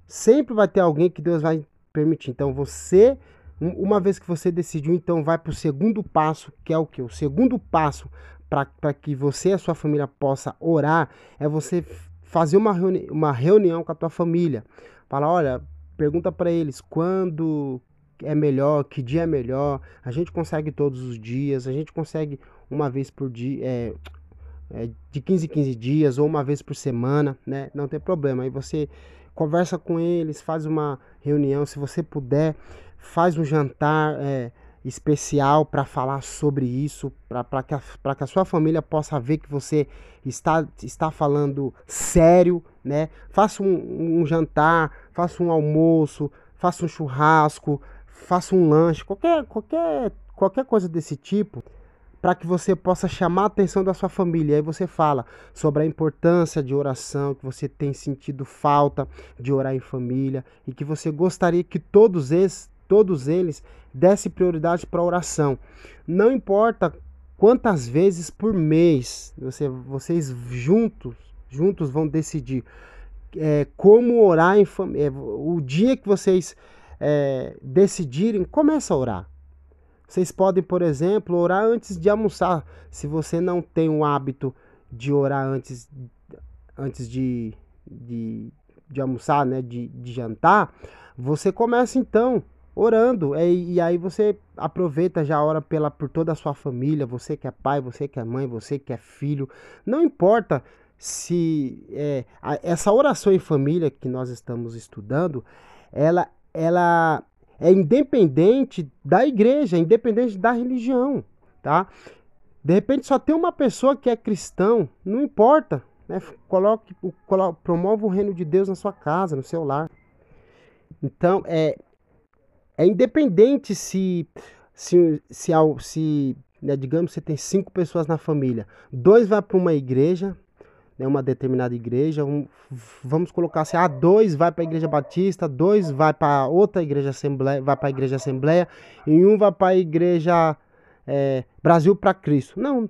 sempre vai ter alguém que Deus vai permitir. Então você uma vez que você decidiu, então vai para o segundo passo, que é o que? O segundo passo para que você e a sua família possa orar é você fazer uma, reuni uma reunião com a tua família. Fala, olha, pergunta para eles quando é melhor, que dia é melhor. A gente consegue todos os dias, a gente consegue uma vez por dia, é, é, de 15 em 15 dias ou uma vez por semana, né? Não tem problema. Aí você conversa com eles, faz uma reunião, se você puder, faz um jantar é, especial para falar sobre isso, para que, a, que a sua família possa ver que você está, está falando sério, né? Faça um, um jantar, faça um almoço, faça um churrasco, faça um lanche, qualquer, qualquer, qualquer coisa desse tipo para que você possa chamar a atenção da sua família. Aí você fala sobre a importância de oração, que você tem sentido falta de orar em família e que você gostaria que todos esses todos eles desse prioridade para oração. Não importa quantas vezes por mês você, vocês juntos, juntos vão decidir é, como orar em família. É, o dia que vocês é, decidirem, começa a orar. Vocês podem, por exemplo, orar antes de almoçar. Se você não tem o hábito de orar antes, antes de, de, de almoçar, né, de, de jantar, você começa então orando. É, e aí você aproveita já a hora pela, por toda a sua família, você que é pai, você que é mãe, você que é filho. Não importa se é, a, essa oração em família que nós estamos estudando, ela, ela é independente da igreja, é independente da religião, tá? De repente só tem uma pessoa que é cristão, não importa, né? Coloque, coloque, o reino de Deus na sua casa, no seu lar. Então, é, é independente se, se, se, se né, digamos, você tem cinco pessoas na família, dois vai para uma igreja, né, uma determinada igreja, um, vamos colocar assim, ah, dois vai para a igreja batista, dois vai para outra igreja assembleia, vai para a igreja assembleia, e um vai para a igreja é, Brasil para Cristo. Não,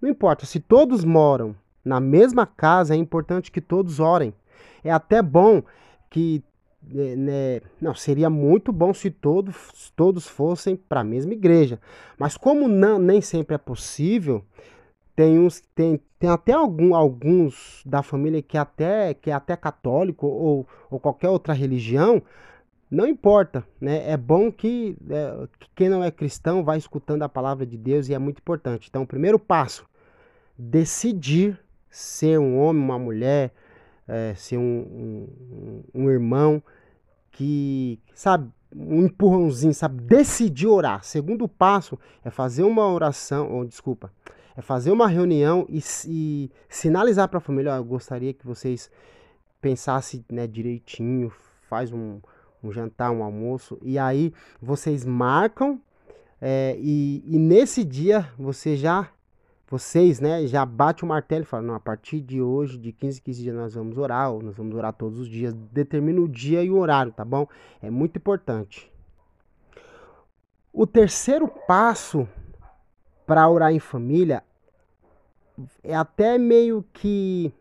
não importa, se todos moram na mesma casa, é importante que todos orem. É até bom que né, né, não, seria muito bom se todos, todos fossem para a mesma igreja. Mas como não, nem sempre é possível, tem uns tem, tem até algum, alguns da família que até que é até católico ou, ou qualquer outra religião, não importa, né? É bom que, é, que quem não é cristão vai escutando a palavra de Deus e é muito importante. Então, o primeiro passo, decidir ser um homem, uma mulher, é, ser um, um, um irmão que, sabe, um empurrãozinho, sabe, decidir orar. Segundo passo é fazer uma oração, ou desculpa, é fazer uma reunião e, e sinalizar para a família, eu gostaria que vocês pensassem né, direitinho, faz um, um jantar, um almoço, e aí vocês marcam é, e, e nesse dia você já vocês, né, já bate o martelo e fala, não, a partir de hoje, de 15 em 15 dias nós vamos orar, ou nós vamos orar todos os dias, determina o dia e o horário, tá bom? É muito importante. O terceiro passo para orar em família é até meio que,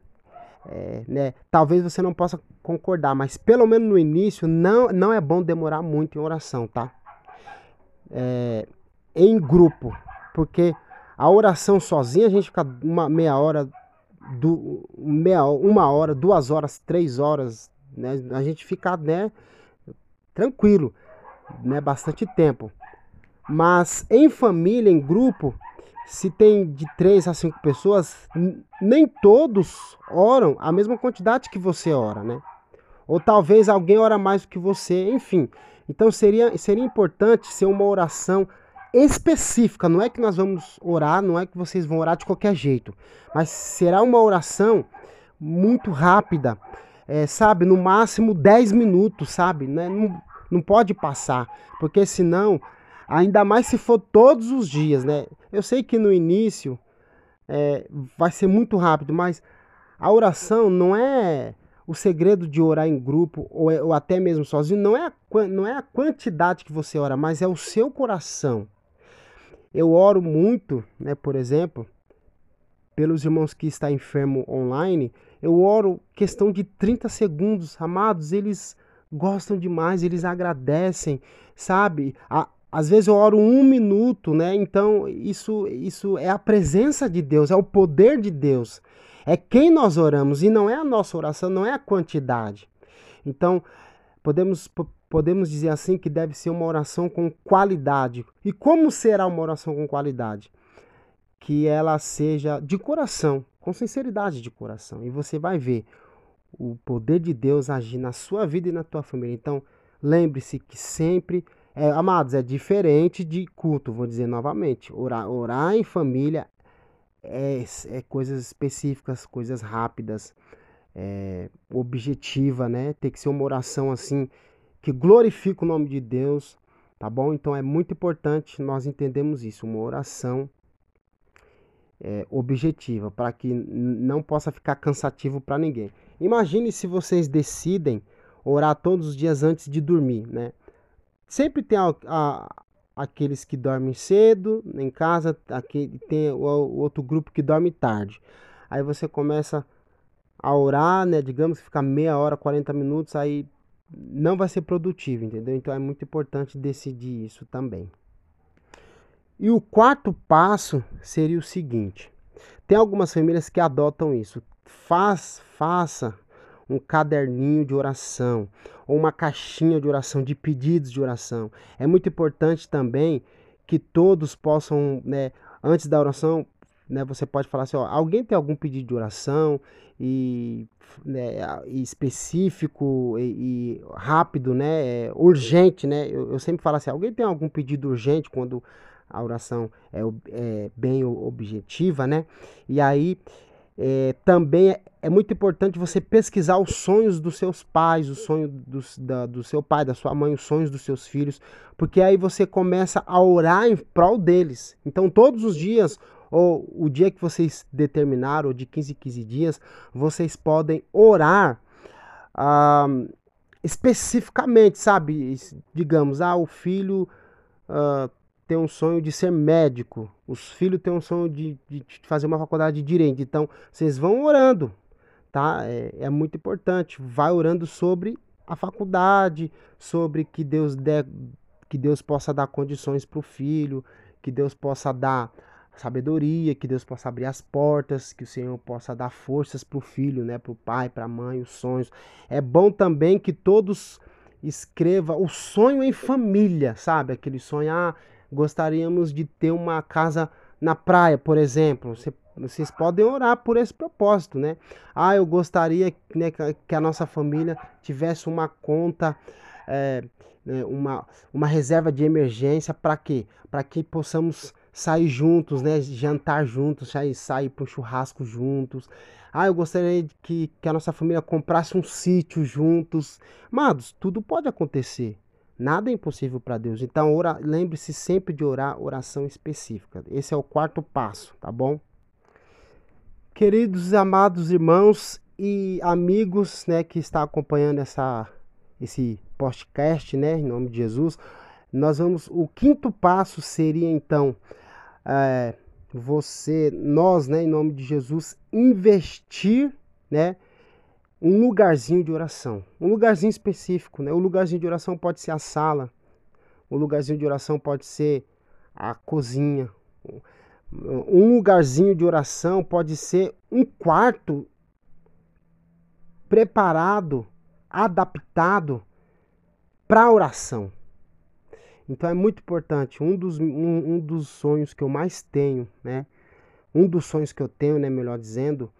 é, né, talvez você não possa concordar, mas pelo menos no início não, não é bom demorar muito em oração, tá? É, em grupo, porque a oração sozinha a gente fica uma meia hora, do, meia, uma hora, duas horas, três horas, né? A gente fica, né, tranquilo, né, bastante tempo. Mas em família, em grupo, se tem de três a cinco pessoas, nem todos oram a mesma quantidade que você ora, né? Ou talvez alguém ora mais do que você, enfim. Então seria, seria importante ser uma oração específica. Não é que nós vamos orar, não é que vocês vão orar de qualquer jeito, mas será uma oração muito rápida, é, sabe? No máximo 10 minutos, sabe? Né? Não, não pode passar, porque senão, ainda mais se for todos os dias, né? Eu sei que no início é, vai ser muito rápido, mas a oração não é o segredo de orar em grupo ou, é, ou até mesmo sozinho, não é, a, não é a quantidade que você ora, mas é o seu coração. Eu oro muito, né, por exemplo, pelos irmãos que estão enfermo online, eu oro questão de 30 segundos. Amados, eles gostam demais, eles agradecem, sabe? A, às vezes eu oro um minuto, né? Então isso, isso é a presença de Deus, é o poder de Deus. É quem nós oramos e não é a nossa oração, não é a quantidade. Então, podemos, podemos dizer assim que deve ser uma oração com qualidade. E como será uma oração com qualidade? Que ela seja de coração, com sinceridade de coração. E você vai ver o poder de Deus agir na sua vida e na tua família. Então, lembre-se que sempre, é, amados, é diferente de culto, vou dizer novamente. Orar, orar em família é, é coisas específicas, coisas rápidas, é, objetiva, né? Tem que ser uma oração assim que glorifica o nome de Deus, tá bom? Então é muito importante nós entendemos isso, uma oração é, objetiva, para que não possa ficar cansativo para ninguém. Imagine se vocês decidem orar todos os dias antes de dormir, né? Sempre tem a, a, aqueles que dormem cedo em casa, aqui tem o, o outro grupo que dorme tarde. Aí você começa a orar, né? Digamos que fica meia hora, 40 minutos, aí não vai ser produtivo, entendeu? Então é muito importante decidir isso também. E o quarto passo seria o seguinte: tem algumas famílias que adotam isso. Faz, faça um caderninho de oração ou uma caixinha de oração, de pedidos de oração. É muito importante também que todos possam, né, antes da oração, né, você pode falar assim, ó, alguém tem algum pedido de oração e, né, específico e, e, rápido, né, é, urgente, né? Eu, eu, sempre falo assim, alguém tem algum pedido urgente quando a oração é, é bem objetiva, né? E aí é, também é, é, muito importante você pesquisar os sonhos dos seus pais, o sonho da, do seu pai, da sua mãe, os sonhos dos seus filhos, porque aí você começa a orar em prol deles. Então, todos os dias, ou o dia que vocês determinaram, ou de 15 em 15 dias, vocês podem orar ah, especificamente, sabe? Digamos, ah, o filho. Ah, tem um sonho de ser médico, os filhos têm um sonho de, de fazer uma faculdade de direito. Então, vocês vão orando, tá? É, é muito importante. Vai orando sobre a faculdade, sobre que Deus dê, que Deus possa dar condições para o filho, que Deus possa dar sabedoria, que Deus possa abrir as portas, que o Senhor possa dar forças para o filho, né, para o pai, para a mãe, os sonhos. É bom também que todos escreva o sonho em família, sabe? Aquele sonho, ah, gostaríamos de ter uma casa na praia, por exemplo. Você, vocês podem orar por esse propósito, né? Ah, eu gostaria né, que a nossa família tivesse uma conta, é, uma, uma reserva de emergência para quê? Para que possamos sair juntos, né? Jantar juntos, sair, sair para um churrasco juntos. Ah, eu gostaria que, que a nossa família comprasse um sítio juntos. Amados, tudo pode acontecer. Nada é impossível para Deus. Então, lembre-se sempre de orar oração específica. Esse é o quarto passo, tá bom? Queridos amados irmãos e amigos, né, que está acompanhando essa esse podcast, né, em nome de Jesus, nós vamos. O quinto passo seria então é, você, nós, né, em nome de Jesus, investir, né, um lugarzinho de oração, um lugarzinho específico, né? O lugarzinho de oração pode ser a sala, o lugarzinho de oração pode ser a cozinha, um lugarzinho de oração pode ser um quarto preparado, adaptado para oração. Então é muito importante. Um dos, um, um dos sonhos que eu mais tenho, né? Um dos sonhos que eu tenho, né, melhor dizendo,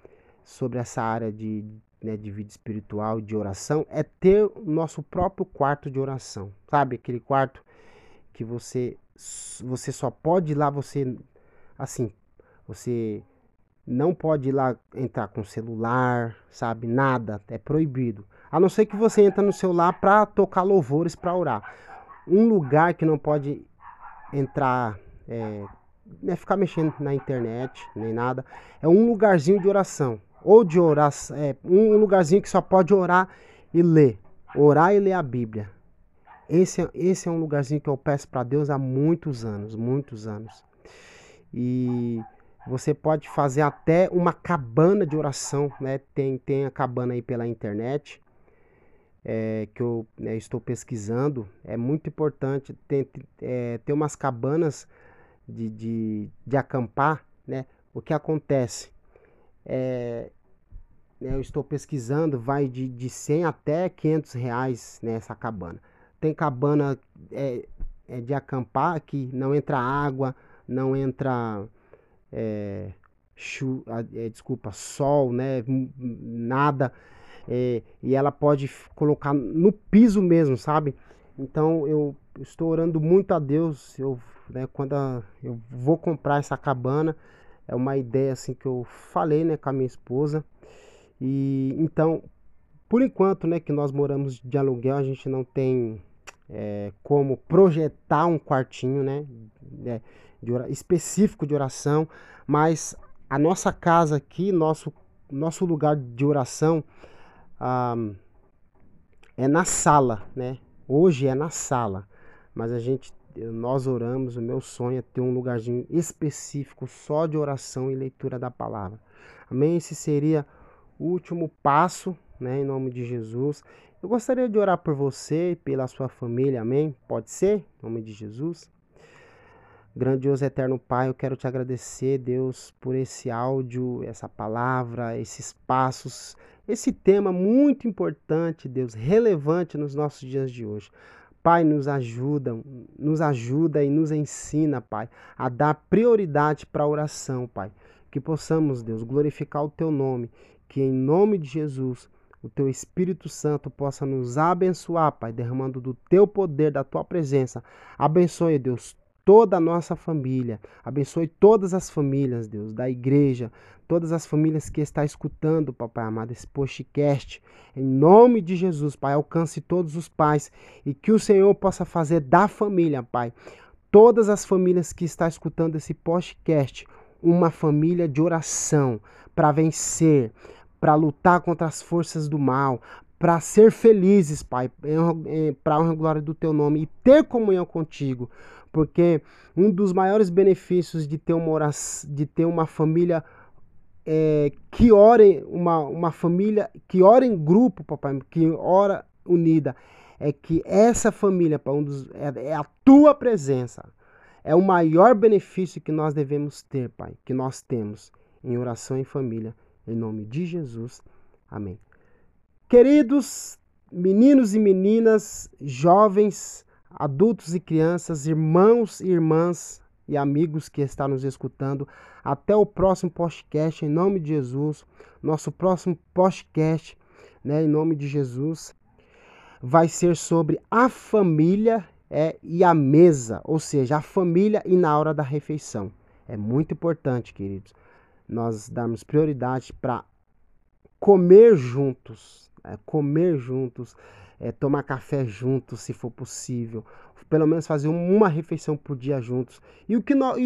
sobre essa área de, né, de vida espiritual, de oração, é ter o nosso próprio quarto de oração. Sabe? Aquele quarto que você você só pode ir lá, você assim, você não pode ir lá entrar com celular, sabe? Nada, é proibido. A não ser que você entre no celular para tocar louvores, para orar. Um lugar que não pode entrar, é, é ficar mexendo na internet, nem nada, é um lugarzinho de oração. Ou de oração, é, um lugarzinho que só pode orar e ler. Orar e ler a Bíblia. Esse, esse é um lugarzinho que eu peço para Deus há muitos anos, muitos anos. E você pode fazer até uma cabana de oração, né? Tem, tem a cabana aí pela internet é, que eu né, estou pesquisando. É muito importante ter, é, ter umas cabanas de, de, de acampar, né? O que acontece? É, né, eu estou pesquisando, vai de, de 100 até 500 reais nessa cabana. Tem cabana é, é de acampar que não entra água, não entra é, chu, é, desculpa, sol, né? Nada. É, e ela pode colocar no piso mesmo, sabe? Então eu estou orando muito a Deus. Eu, né, quando a, eu vou comprar essa cabana, é uma ideia assim que eu falei, né, com a minha esposa. E então, por enquanto, né, que nós moramos de aluguel, a gente não tem é, como projetar um quartinho, né, é, de, específico de oração, mas a nossa casa aqui, nosso, nosso lugar de oração ah, é na sala, né? Hoje é na sala, mas a gente, nós oramos, o meu sonho é ter um lugarzinho específico só de oração e leitura da palavra. Amém? Esse seria o último passo, né? Em nome de Jesus. Eu gostaria de orar por você e pela sua família, amém? Pode ser? Em nome de Jesus. Grandioso eterno Pai, eu quero te agradecer, Deus, por esse áudio, essa palavra, esses passos, esse tema muito importante, Deus, relevante nos nossos dias de hoje. Pai, nos ajuda, nos ajuda e nos ensina, Pai, a dar prioridade para a oração, Pai. Que possamos, Deus, glorificar o teu nome, que em nome de Jesus o teu Espírito Santo possa nos abençoar, Pai, derramando do teu poder, da tua presença. Abençoe, Deus, toda a nossa família. Abençoe todas as famílias, Deus, da igreja, todas as famílias que está escutando, Papai amado, esse podcast. Em nome de Jesus, Pai, alcance todos os pais e que o Senhor possa fazer da família, Pai, todas as famílias que está escutando esse podcast, uma família de oração para vencer, para lutar contra as forças do mal, para ser felizes, Pai, para honra e glória do teu nome e ter comunhão contigo porque um dos maiores benefícios de ter uma, oração, de ter uma família é, que ora, uma, uma família que ora em grupo, papai, que ora unida, é que essa família, um dos, é, é a tua presença. É o maior benefício que nós devemos ter, Pai, que nós temos em oração em família. Em nome de Jesus. Amém. Queridos meninos e meninas, jovens, adultos e crianças, irmãos e irmãs e amigos que estão nos escutando. Até o próximo podcast, em nome de Jesus. Nosso próximo podcast, né, em nome de Jesus, vai ser sobre a família é, e a mesa, ou seja, a família e na hora da refeição. É muito importante, queridos, nós darmos prioridade para comer juntos, é, comer juntos é, tomar café juntos, se for possível, pelo menos fazer uma refeição por dia juntos. E o que nós,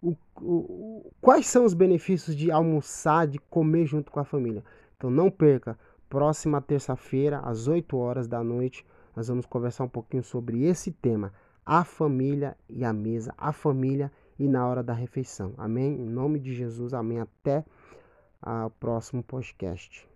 o, o, quais são os benefícios de almoçar, de comer junto com a família? Então não perca, próxima terça-feira, às 8 horas da noite, nós vamos conversar um pouquinho sobre esse tema, a família e a mesa, a família e na hora da refeição. Amém? Em nome de Jesus, amém. Até o próximo podcast.